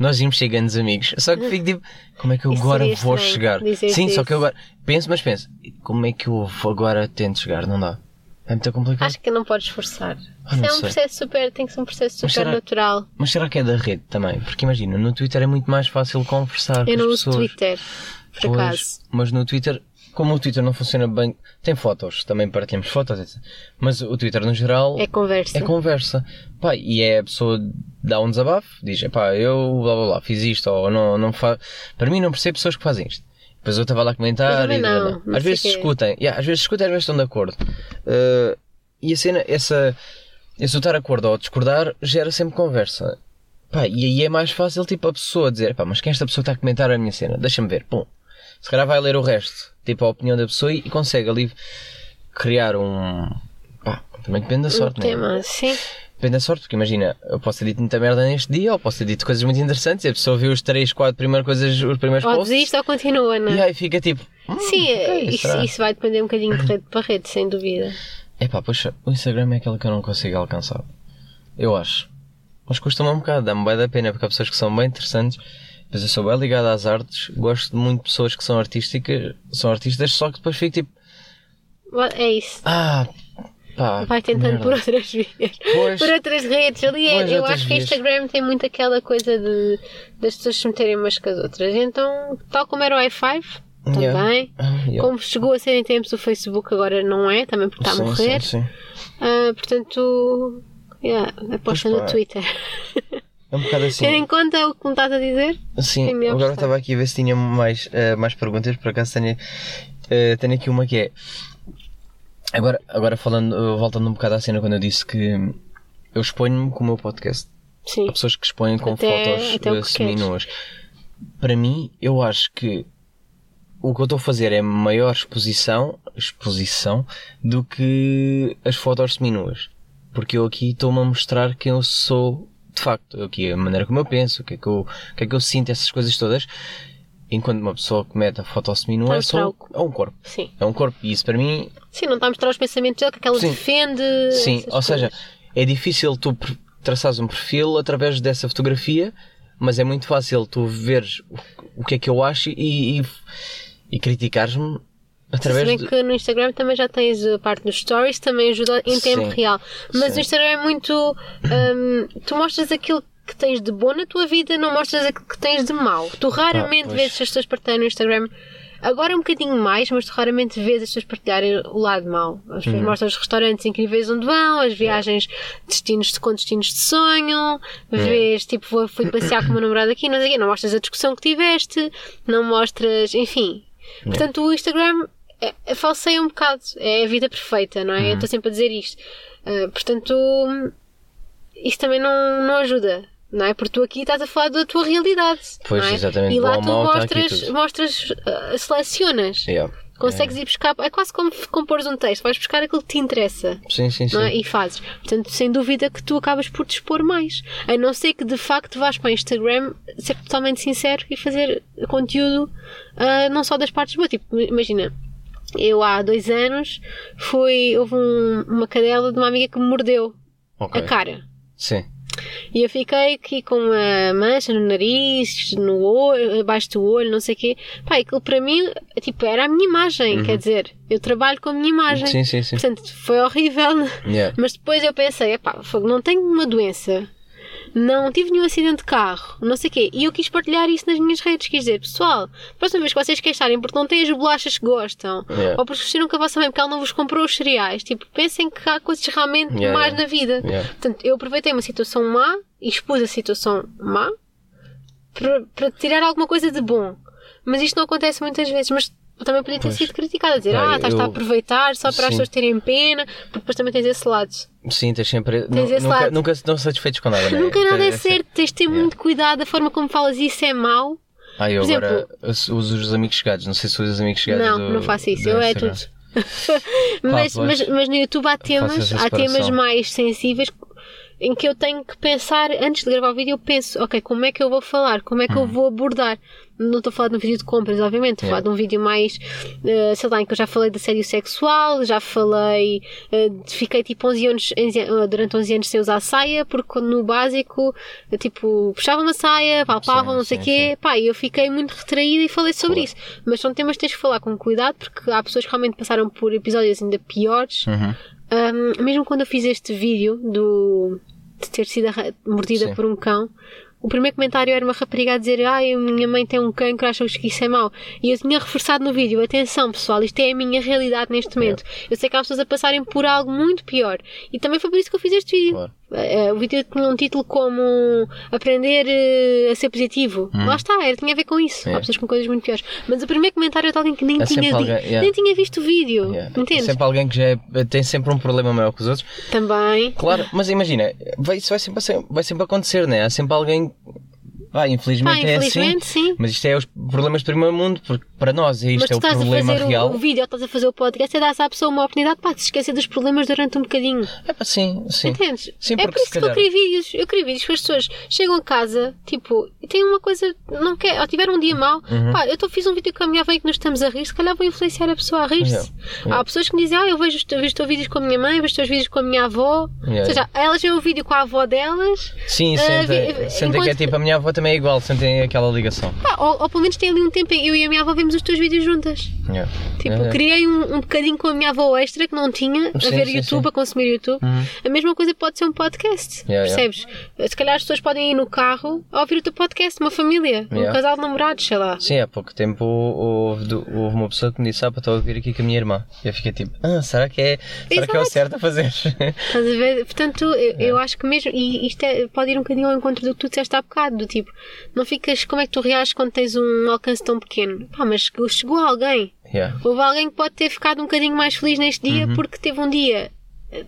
Nós íamos ser grandes amigos. Só que fico tipo, como é que eu Isso agora vou chegar? Sim, só isso. que eu agora penso, mas penso, como é que eu agora tento chegar? Não dá. É muito complicado. Acho que não podes forçar. Ah, não é um sei. processo super, tem que ser um processo Mas super será- natural. Mas será que é da rede também? Porque imagina, no Twitter é muito mais fácil conversar Eu com não as uso pessoas. Twitter, por Pois, acaso. Mas no Twitter, como o Twitter não funciona bem, tem fotos, também partilhamos fotos. Mas o Twitter no geral É conversa. é conversa. Pá, e é a pessoa dá um desabafo, diz, pá, eu blá blá blá, fiz isto, ou não, não fa... Para mim não percebo pessoas que fazem isto. Depois eu estava lá a comentar e não, blá, blá. às vezes discutem, yeah, às vezes discutem, às vezes estão de acordo. Uh, e a cena, essa, esse estar de acordo ou discordar gera sempre conversa. Pá, e aí é mais fácil, tipo, a pessoa dizer, pá, mas quem é esta pessoa que está a comentar a minha cena? Deixa-me ver, pum. Se calhar vai ler o resto, tipo, a opinião da pessoa e, e consegue ali criar um. Pá, também depende da Um sorte, né? tema, sim. Depende da sorte, porque imagina, eu posso ter dito muita merda neste dia, ou posso ter dito coisas muito interessantes, e a pessoa viu os 3, 4 primeiras coisas, os primeiros Ou posts, desiste ou continua, não e é? aí fica tipo. hum, Sim, ok, isso, isso vai depender um bocadinho de rede para rede, sem dúvida. Epá, poxa, o Instagram é aquele que eu não consigo alcançar. Eu acho. Mas custa-me um bocado, dá-me bem da pena, porque há pessoas que são bem interessantes. Mas eu sou bem ligado às artes, gosto muito de pessoas que são artísticas, são artistas, só que depois fico tipo, É isso. ah, pá. Vai tentando merda. por outras vias. Pois. Por outras redes. Ali é- eu acho que vias. Instagram tem muito aquela coisa de das pessoas se meterem umas com as outras. Então, tal como era o i5, também. Yeah. Ah, yeah. Como chegou a ser em tempos o Facebook, agora não é, também porque está a Sim, morrer. Sim, sim. Ah, portanto, yeah, aposta no. Twitter. É um bocado assim. Tendo em conta o que me estás a dizer, Sim, a agora estava aqui a ver se tinha mais, eh, mais perguntas, por acaso tenho, eh, tenho aqui uma que é. Agora, agora falando, voltando um bocado à cena quando eu disse que eu exponho-me com o meu podcast. sim. Há pessoas que expõem com Até- fotos eh, seminuas. Para mim, eu acho que o que eu estou a fazer é maior exposição, exposição do que as fotos seminuas. Porque eu aqui estou-me a mostrar quem eu sou de facto. Aqui, a maneira como eu penso, o que é que eu, o que é que eu sinto, essas coisas todas. Enquanto uma pessoa que mete a foto seminua é só é um corpo. Sim. É um corpo. E isso para mim Sim, não está a mostrar os pensamentos dela, que ela Sim. defende. Sim, ou seja, coisas. é difícil tu traçares um perfil através dessa fotografia, mas é muito fácil tu veres o, o que é que eu acho e, e, e criticares-me Se através bem de. que no Instagram também já tens a parte dos stories, também ajuda em tempo Sim. real. Mas Sim. no Instagram é muito. hum, tu mostras aquilo que tens de bom na tua vida, não mostras aquilo que tens de mau. Tu raramente Ah, vês as pessoas partilharem no Instagram. Agora um bocadinho mais, mas tu raramente vês as pessoas partilharem o lado mau. As Uhum. pessoas mostram os restaurantes incríveis onde vão, as viagens, destinos de, com destinos de sonho, vês tipo, vou- fui passear com o meu namorado aqui, não sei o quê, não mostras a discussão que tiveste, não mostras, enfim. Portanto, o Instagram é, é, falseia um bocado, é a vida perfeita, não é? Uhum. Eu estou sempre a dizer isto. Ah, portanto, isso também não, não ajuda. Não é? Porque tu aqui estás a falar da tua realidade. Pois, é? exatamente. E lá Bom tu aqui mostras, mostras ah, selecionas. Yeah. Consegues ir buscar. É quase como compores um texto. Vais buscar aquilo que te interessa. Sim, sim, sim. Não é? E fazes. Portanto, sem dúvida que tu acabas por expor mais. A não ser que de facto vás para o Instagram ser totalmente sincero e fazer conteúdo ah, não só das partes boas. Tipo, imagina, eu há dois anos fui. Houve um- uma cadela de uma amiga que me mordeu Ok. a cara. Sim. E eu fiquei aqui com uma mancha no nariz, no olho, abaixo do olho, não sei o quê. Pá, aquilo para mim, tipo, era a minha imagem, quer dizer, eu trabalho com a minha imagem. Uhum. Sim, sim, sim. Portanto, foi horrível. Yeah. Mas depois eu pensei, epá, não tenho uma doença, não tive nenhum acidente de carro, não sei o quê. E eu quis partilhar isso nas minhas redes. Quis dizer, pessoal, próxima vez que vocês queixarem porque não têm as bolachas que gostam, Yeah. ou porque vestiram com a vossa mãe porque ela não vos comprou os cereais, tipo, pensem que há coisas realmente Yeah, mais yeah. na vida. Yeah. Portanto, eu aproveitei uma situação má e expus a situação má para, para tirar alguma coisa de bom. Mas isto não acontece muitas vezes. Mas também podia ter Pois. sido criticada, a dizer, ah, estás-te a eu- aproveitar só para Sim. as pessoas terem pena, porque depois também tens esse lado. Sim, tens sempre. Tens esse nunca, lado. nunca estão satisfeitos com nada, né? Nunca nada é É certo, tens de ter Yeah. muito cuidado da forma como falas isso é mau. Ah, eu Por agora uso os amigos chegados. Não sei se os amigos chegados. Não, do- não faço isso, eu é tudo. mas, mas, mas no YouTube há temas, há temas mais sensíveis em que eu tenho que pensar, antes de gravar o vídeo, eu penso, ok, como é que eu vou falar? Como é que eu vou abordar? Não estou a falar de um vídeo de compras, obviamente, estou a falar de um vídeo mais, eh, sei lá, em que eu já falei de assédio sexual, já falei, eh, de- fiquei tipo 11 anos, 11 an- durante 11 anos sem usar saia, porque no básico, eh, tipo, puxavam uma saia, palpavam, Sim, não sei o sim, quê, pá, e eu fiquei muito retraída e falei sobre Claro. isso. Mas são temas que tens que falar com cuidado, porque há pessoas que realmente passaram por episódios ainda piores. Uhum. Um, mesmo quando eu fiz este vídeo do, de ter sido mordida Sim. por um cão, o primeiro comentário era uma rapariga a dizer Ai, a minha mãe tem um cancro, achas que isso é mau? E eu tinha reforçado no vídeo, atenção pessoal, isto é a minha realidade neste momento. Eu sei que há pessoas a passarem por algo muito pior. E também foi por isso que eu fiz este vídeo. Claro. Eh, o vídeo tinha um título como Aprender eh, a ser positivo. Lá está, era, tinha a ver com isso. Hum. É. Há pessoas com coisas muito piores. Mas o primeiro comentário é de alguém que nem, É tinha, alguém, yeah. nem tinha visto o vídeo. Yeah. Entendes? Sempre alguém que já é- tem sempre um problema maior que os outros. Também. Claro, mas imagina, vai, isso vai sempre, vai sempre acontecer, né? Há sempre alguém. Vai, infelizmente, Pá, é assim. sim. Mas isto é os problemas do primeiro mundo, porque para nós é Mas isto tu é o estás a problema fazer real. o, o vídeo, ou estás a fazer o podcast, é dar à pessoa uma oportunidade para se esquecer dos problemas durante um bocadinho. É pá, sim, sim. Entendes? Sim, é por isso que eu queria vídeos. Eu queria vídeos que as pessoas chegam a casa, tipo, e têm uma coisa, não quer, ou tiveram um dia mau, Uhum. pá, eu tô, fiz um vídeo com a minha em que nós estamos a rir, se calhar vou influenciar a pessoa a rir-se. Yeah, yeah. Há pessoas que me dizem, ah, eu vejo os, teus- vejo os teus vídeos com a minha mãe, vejo os teus vídeos com a minha avó. Yeah, Ou seja, elas veem o vídeo com a avó delas, Sim, Ah, sentem, vi- sentem que é tipo a minha avó também é igual, sentem aquela ligação. pá, ou, ou pelo menos têm ali um tempo eu e a minha avó vemos os teus vídeos juntas. Yeah. Tipo, Yeah. criei um, um bocadinho com a minha avó extra que não tinha a Sim, ver sim, YouTube, sim. a consumir YouTube. Uhum. A mesma coisa pode ser um podcast. Yeah, percebes? Se calhar as pessoas podem ir no carro a ouvir o teu podcast, uma família, um casal de namorados, sei lá. Sim, há pouco tempo houve, houve uma pessoa que me disse: Ah, para estou a ouvir aqui com a minha irmã. E eu fiquei tipo: Ah, será que é, será que é o certo a fazer? Estás a ver? Portanto, eu, eu acho que mesmo, e isto é- pode ir um bocadinho ao encontro do que tu disseste há bocado, do tipo, não ficas, como é que tu reages quando tens um alcance tão pequeno? Pá, mas chegou, alguém. yeah. Houve alguém que pode ter ficado um bocadinho mais feliz neste dia Uhum. porque teve um dia, eh,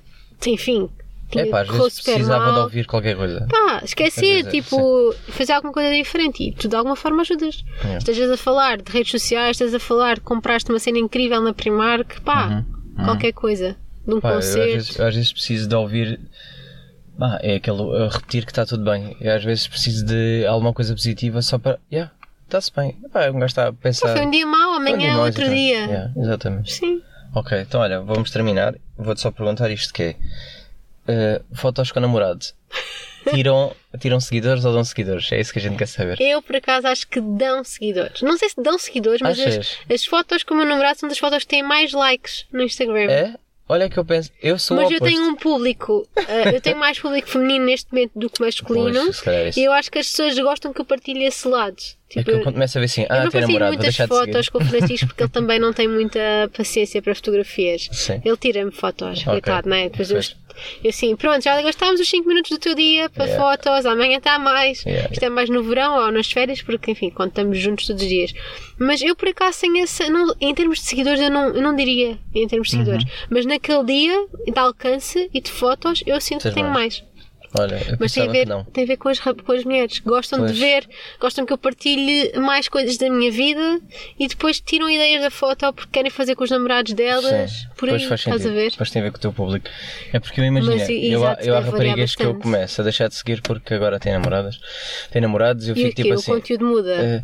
enfim, É pá, às vezes precisava mal. de ouvir qualquer coisa. Pá, esquecer, vezes, tipo, fazer alguma coisa diferente e tu de alguma forma ajudas. Yeah. Estejas a falar de redes sociais, estás a falar de compraste uma cena incrível na Primark, pá, qualquer coisa. De um Uhum. Pá, eu às, concerto. vezes, eu às vezes preciso de ouvir. Ah, é aquele a repetir que está tudo bem. Eu às vezes preciso de alguma coisa positiva só para. Yeah, está-se bem. Pá, um gajo está a pensar. Foi um dia mau, Foi um amanhã é mau, outro exatamente. dia. Yeah, exatamente. Sim. Ok, então olha, vamos terminar. Vou-te só perguntar isto que é. eh, fotos com namorado. tiram, tiram seguidores ou dão seguidores? É isso que a gente quer saber. Eu, por acaso, acho que dão seguidores. Não sei se dão seguidores, mas as, as fotos com o meu namorado são das fotos que têm mais likes no Instagram. É? Olha que eu penso, eu sou Mas eu oposto. tenho um público, eh, eu tenho mais público feminino neste momento do que masculino. Pois, é e eu acho que as pessoas gostam que eu partilhe esse lado. É Tipo, que eu quando começo a ver assim, eu ah, não partilho namorado, muitas fotos com o Francisco porque ele também não tem muita paciência para fotografias. Sim. Ele tira-me fotos, Ok. coitado, não é? Depois eu, Pois. Eu assim, pronto, já gastámos os 5 minutos do teu dia para Yeah. fotos, amanhã está mais. Yeah, Isto é mais no verão ou nas férias, porque enfim, quando estamos juntos todos os dias. Mas eu por acaso tenho essa. Não, em termos de seguidores, eu não, eu não diria em termos de Uhum. seguidores. Mas naquele dia de alcance e de fotos, eu sinto Tens que tenho mais. mais. Olha, Mas tem a ver, tem a ver com, as, com as mulheres. Gostam Pois. de ver, gostam que eu partilhe mais coisas da minha vida e depois tiram ideias da foto porque querem fazer com os namorados delas. Sim, Por aí, pois faz estás a sentido. ver? Depois tem a ver com o teu público. É porque eu imagino, eu, exato, eu há raparigas que eu começo a deixar de seguir porque agora têm namoradas. Têm namorados e eu E fico o tipo o assim. conteúdo muda. eh,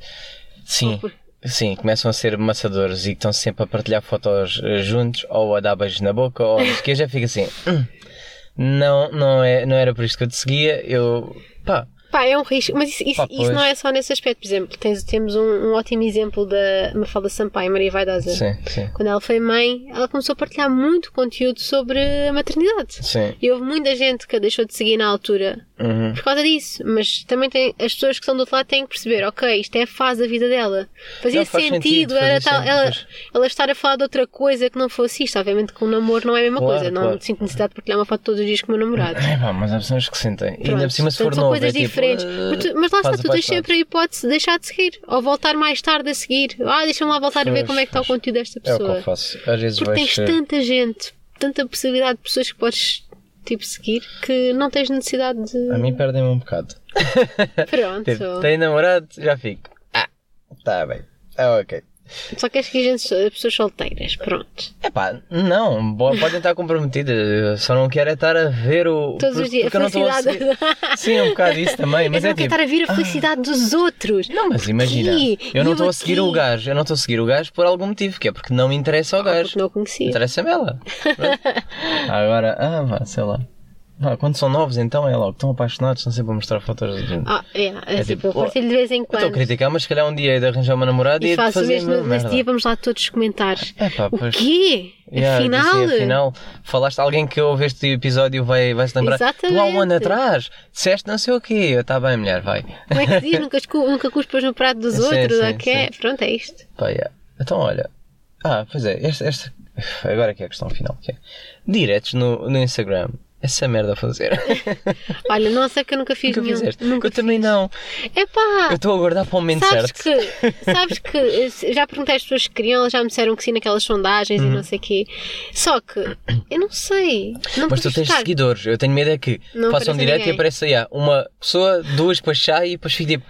sim. Sim, começam a ser maçadores e estão sempre a partilhar fotos eh, juntos ou a dar beijos na boca ou que eu já fico assim. "Hum, não, não, é, não era por isto que eu te seguia. Eu. pá, Pá, é um risco, mas isso, isso, Pá, isso não é só nesse aspecto. Por exemplo, tens, temos um, um ótimo exemplo da Mafalda Sampaio, Maria Vaidosa. sim, sim. Quando ela foi mãe, ela começou a partilhar muito conteúdo sobre a maternidade. Sim. E houve muita gente que a deixou de seguir na altura Uhum. por causa disso. Mas também tem, as pessoas que estão do outro lado têm que perceber, ok, isto é a fase da vida dela. Fazia Não, faz sentido, sentido, era fazia tal, ela, ela estar a falar de outra coisa que não fosse isto. Obviamente que um namoro não é a mesma Claro, coisa. Não claro. sinto necessidade de partilhar uma foto todos os dias com o meu namorado. É, pá, mas há pessoas que sentem. E ainda Pronto, por cima, se for novo, é tipo, diferentes. mas, tu- mas lá está, tu tens sempre a hipótese de deixar de seguir. Ou voltar mais tarde a seguir. Ah, deixa-me lá voltar a ver como é que está o conteúdo desta É o que pessoa. eu faço. Às vezes Porque tens tanta gente, tanta possibilidade de pessoas que podes tipo seguir que não tens necessidade de. A mim perdem-me um bocado. Pronto. Tipo, tem namorado, já fico. Ah, tá bem. Ah, ok. Só queres que a gente pessoas solteiras. Pronto. Epá, não, bo- podem estar comprometidas. Só não quero é estar a ver o. Todos os dias. não a felicidade. seguir. Sim, um bocado isso também. Mas eu é não quero tipo. estar a ver a felicidade dos outros. Não, mas imagina, eu não estou a seguir o gajo, eu não estou a seguir o gajo por algum motivo, que é porque não me interessa o gajo. Porque não o conhecia. Interessa-me ela. Agora, ah, vá, sei lá. Vá, quando são novos, então é logo, estão apaixonados, estão sempre a mostrar fotos de. Ah, é, é, É tipo, tipo, eu partilho de vez em Eu estou a quando. criticar, mas se calhar um dia hei de arranjar uma namorada e, E faço fazer mesmo nesse dia, vamos lá todos comentar. Epá, O pois. quê? Yeah, afinal? disse, afinal, falaste alguém que ouve este episódio vai, vai se lembrar. Tu há um ano Exatamente. atrás disseste não sei o quê. Está bem, mulher, vai. Como é que se diz? nunca, nunca cuspas no prato dos Sim, outros, sim, ok? sim. Pronto, é isto. Pá, yeah. Então, olha. Ah, pois é, esta, esta- Agora que é a questão final. Que é. Diretos no, no Instagram. Essa merda a fazer. Olha, não sei que eu nunca fiz Nunca nenhum. fizeste. Nunca eu também fiz. não. Epá! Eu estou a aguardar para o momento Sabes certo. que, sabes que já perguntei às pessoas que queriam, elas já me disseram que sim naquelas sondagens e não sei o quê. Só que eu não sei. Não Mas tu tens a seguidores. Eu tenho medo é que Não façam aparece direto e apareça aí, uma pessoa, duas depois chá e depois fico tipo.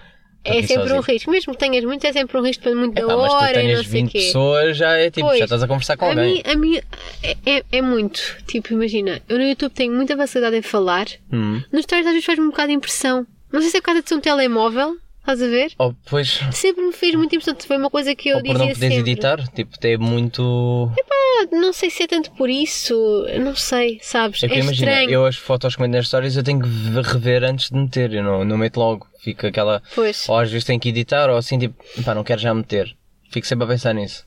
"Tô É sempre um sozinho." risco. Mesmo que tenhas muitos, é sempre um risco, depende muito da Epá, mas tu hora e não sei o 20 quê. pessoas, já é tipo, Pois, já estás a conversar com a alguém. Mim, a mim é, é, é muito. Tipo, imagina, eu no YouTube tenho muita facilidade em falar. Hum. Nos stories às vezes faz-me um bocado de impressão. Não sei se é por causa de ser um telemóvel, estás a ver? Ou depois, Sempre me fez muita impressão. Foi uma coisa que eu por dizia não poderes sempre. editar, tipo, é muito. Ah, Não sei se é tanto por isso. Não sei, sabes? É É, que imagina, estranho. eu as fotos que meto nas histórias eu tenho que ve- rever antes de meter, eu não, não meto logo. Fica aquela. Pois. Ou às vezes tenho que editar, ou assim, tipo, pá, não quero já meter. Fico sempre a pensar nisso.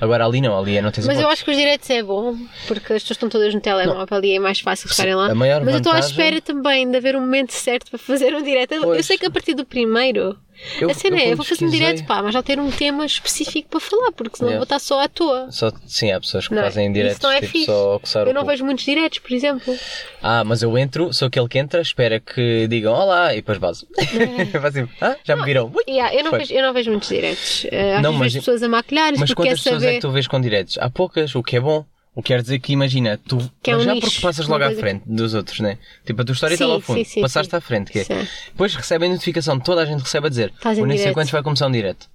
Agora ali não, ali é não tens Mas eu acho que os direitos é bom, porque as pessoas estão todas no telemóvel e é mais fácil ficarem lá. a maior Mas eu estou à vantagem- espera também de haver um momento certo para fazer um direto. Eu sei que a partir do primeiro, Eu- a cena eu é, eu vou fazer um direto, pá, mas já ter um tema específico para falar, porque senão Yeah. vou estar só à toa. Só, sim, há pessoas que Não é? fazem diretos, não é tipo, fixe. só coçar Eu não vejo muitos diretos, por exemplo. Ah, mas eu entro, sou aquele que entra, espera que digam olá e depois vazo. Faz assim, ah, já me viram. Yeah, eu, não vejo, eu não vejo muitos diretos. Uh, às Não, vezes mas- pessoas a maquilhar, Mas quantas pessoas saber. é que tu vês com diretos? Há poucas, o que é bom. O que quer dizer que imagina, tu é um já nicho, porque passas logo à frente dos outros, né? Tipo, a tua história está lá ao fundo, sim, sim, passaste à frente, que é. Depois recebem notificação, toda a gente recebe a dizer, o nem sei quantos vai começar um direto.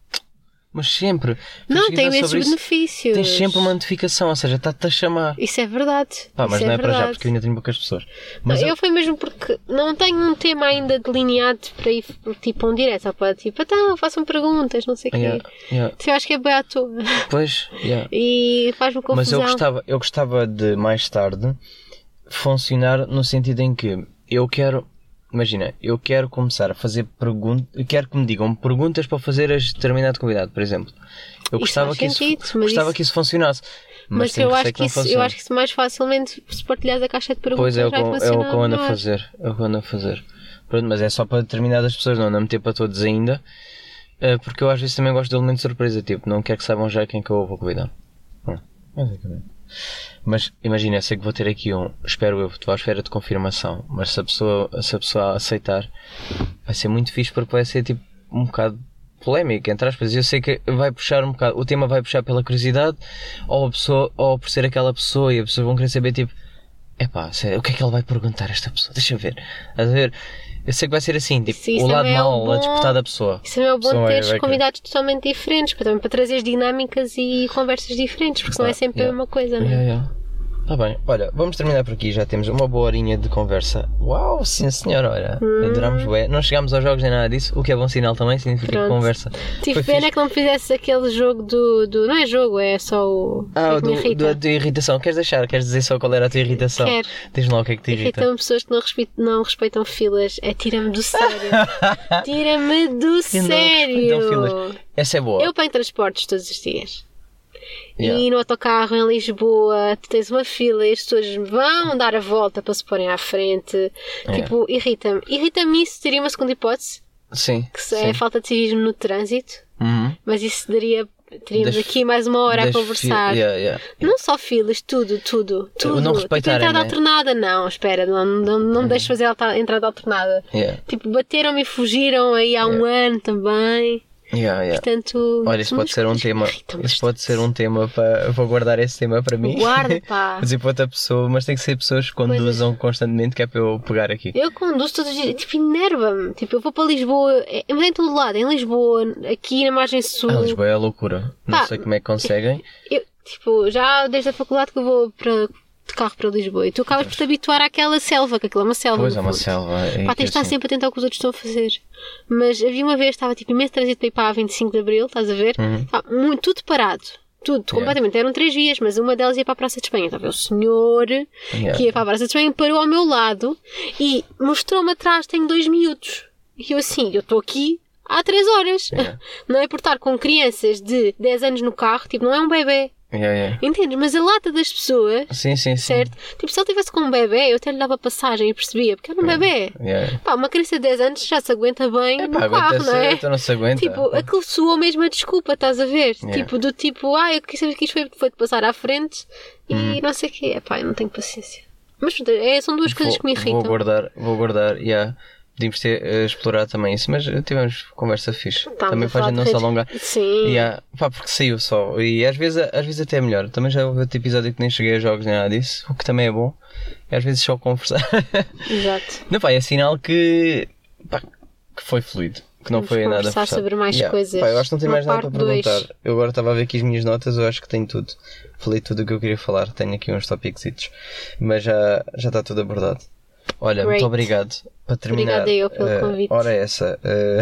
Mas sempre. Não, tem sobre isso, benefícios. Tens sempre uma notificação, ou seja, está-te a chamar. Isso é verdade. Pá, mas não é, é para já, porque eu ainda tenho poucas pessoas. Mas eu, eu, foi mesmo porque não tenho um tema ainda delineado para ir tipo um direto, só para tipo, então façam perguntas, não sei o quê. Yeah, yeah. Eu acho que é bem à toa. Pois, yeah. E faz-me confusão. Mas eu gostava, eu gostava de mais tarde funcionar no sentido em que eu quero imagina, eu quero começar a fazer perguntas, quero que me digam perguntas para fazer a determinado convidado, por exemplo. Eu Isso gostava, que isso, sentido, mas gostava isso- que isso funcionasse. Mas, Mas, eu, que acho que não isso, eu acho que isso mais facilmente se partilhares a caixa de perguntas Pois é, o que é o que eu ando a fazer. É o que eu ando a fazer. Pronto, mas é só para determinadas pessoas, não, não meter para todos ainda. eh, Porque eu às vezes também gosto de elemento de surpresa, tipo, não quero que saibam já quem que eu vou convidar. Basicamente. Mas imagina, eu sei que vou ter aqui um, espero eu, estou à espera de confirmação, mas se a pessoa, se a pessoa aceitar, vai ser muito fixe porque vai ser tipo um bocado polémico, entre aspas. Eu sei que vai puxar um bocado, o tema vai puxar pela curiosidade, ou a pessoa, ou por ser aquela pessoa e as pessoas vão querer saber tipo, epá, sério, o que é que ele vai perguntar a esta pessoa? Deixa eu ver. A ver? Eu sei que vai ser assim, tipo, isso o lado é mau, um a bom- disputar da pessoa. Isso também é o bom de vai- teres convidados totalmente diferentes, para, também para trazer dinâmicas e conversas diferentes, porque não é sempre a Yeah. mesma coisa, não é? Yeah, yeah. Tá bem, olha, vamos terminar por aqui, já temos uma boa horinha de conversa. Uau, sim senhor, olha, adoramos bué. Não chegámos aos jogos nem nada disso, o que é bom sinal também, significa que Pronto. conversa. Tive pena fixe. que não fizesse aquele jogo do, do. Não é jogo, é só o. Ah, é o que me do, irrita. do, da irritação, queres deixar? Queres dizer só qual era a tua irritação? Quero. Diz lá o que é que te irrita. Irritam pessoas que não, respe- não respeitam filas. É tira-me do sério. Tira-me do Que não respeitam filas. sério. Essa é boa. Eu ponho transportes todos os dias. Yeah. E no autocarro em Lisboa, tu tens uma fila e as pessoas vão dar a volta para se porem à frente. Yeah. Tipo, irrita-me. Irrita-me isso. Teria uma segunda hipótese, Sim. que é a falta de civismo no trânsito. Uhum. Mas isso daria. Teríamos Das- aqui mais uma hora a conversar. fi- yeah, yeah. Não só filas, tudo, tudo. tudo. não tipo, respeitarem, entrada né? alternada, não, espera, não, não, não me deixes fazer alta- entrada alternada. Yeah. Tipo, bateram-me e fugiram aí há um ano também. Yeah, yeah. Portanto. Olha, isso pode ser um tema. irritam Isso pode ser um tema para. Vou guardar esse tema para mim. Guarda, pá. Dizer para outra pessoa, mas tem que ser pessoas que conduzam constantemente, que é para eu pegar aqui. Eu conduzo todos os dias, tipo, enerva-me. Tipo, eu vou para Lisboa, é, mas é em todo lado, em Lisboa, aqui na margem sul. Ah, Lisboa é a loucura. Não Pá. sei como é que conseguem. Eu, tipo, já desde a faculdade que eu vou para, de carro para Lisboa e tu acabas por te habituar àquela selva, que aquilo é uma selva. Pois é uma selva. é Pá, tens de estar assim- sempre atento ao que os outros estão a fazer. Mas havia uma vez, estava tipo imenso trânsito para ir para a 25 de Abril, estás a ver? Uhum. Muito, tudo parado. Tudo, completamente. Eram três vias, mas uma delas ia para a Praça de Espanha. Estava o senhor Yeah. que ia para a Praça de Espanha, parou ao meu lado e mostrou-me atrás, tenho dois miúdos. E eu assim, eu estou aqui há três horas. Yeah. Não é por estar com crianças de 10 anos no carro, tipo, não é um bebê. Yeah, yeah. Entendes? Mas a lata das pessoas, Sim, sim, sim. certo? Tipo, se ele tivesse com um bebê, eu até lhe dava passagem e percebia, porque era um bebê. Yeah. Pá, uma criança de 10 anos já se aguenta bem É no pá, carro, não é? não se aguenta. Tipo, aquilo soou mesmo a desculpa, estás a ver? Tipo, do tipo, ah, eu quis saber que isto foi, foi de passar à frente e Uhum. não sei o quê. É pá, eu não tenho paciência. Mas é, são duas coisas Vou- que me irritam. Vou guardar, vou guardar, yeah. Podíamos ter eh, explorado também isso, mas tivemos conversa fixe. Também para a gente não se alongar. Sim. Yeah. Pá, porque saiu só. E às vezes, às vezes até é melhor. Também já houve outro episódio que nem cheguei a jogos nem nada disso, o que também é bom. E às vezes só conversar. Exato. não, pá, é sinal que, pá, que foi fluido. Que não Vamos foi nada forçado. sobre mais coisas. Pá, eu acho que não tenho mais nada para parte dois. perguntar. Eu agora estava a ver aqui as minhas notas, eu acho que tenho tudo. Falei tudo o que eu queria falar. Tenho aqui uns tópicos, mas já, já está tudo abordado. Olha, Great. muito obrigado. Para terminar, Obrigada eu pelo eh, convite. Ora essa, eh,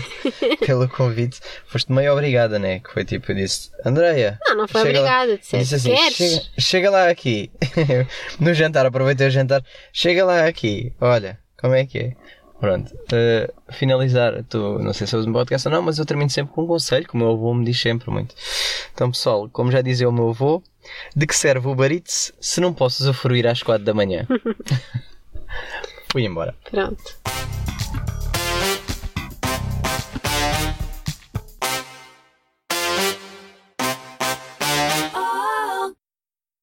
pelo convite. Foste meio obrigada, né? Que foi tipo, eu disse, Andreia. Não, não foi lá." obrigada. Eu Disseste, disse assim, queres? chega, chega lá aqui. no jantar, aproveitei o jantar. Chega lá aqui. Olha, como é que é? Pronto. eh, finalizar, tu, não sei se ouves um podcast ou não, mas eu termino sempre com um conselho, que o meu avô me diz sempre muito. Então, pessoal, como já dizia o meu avô, de que serve o barite se não posso usufruir às quatro da manhã? Få in bara. Fränt.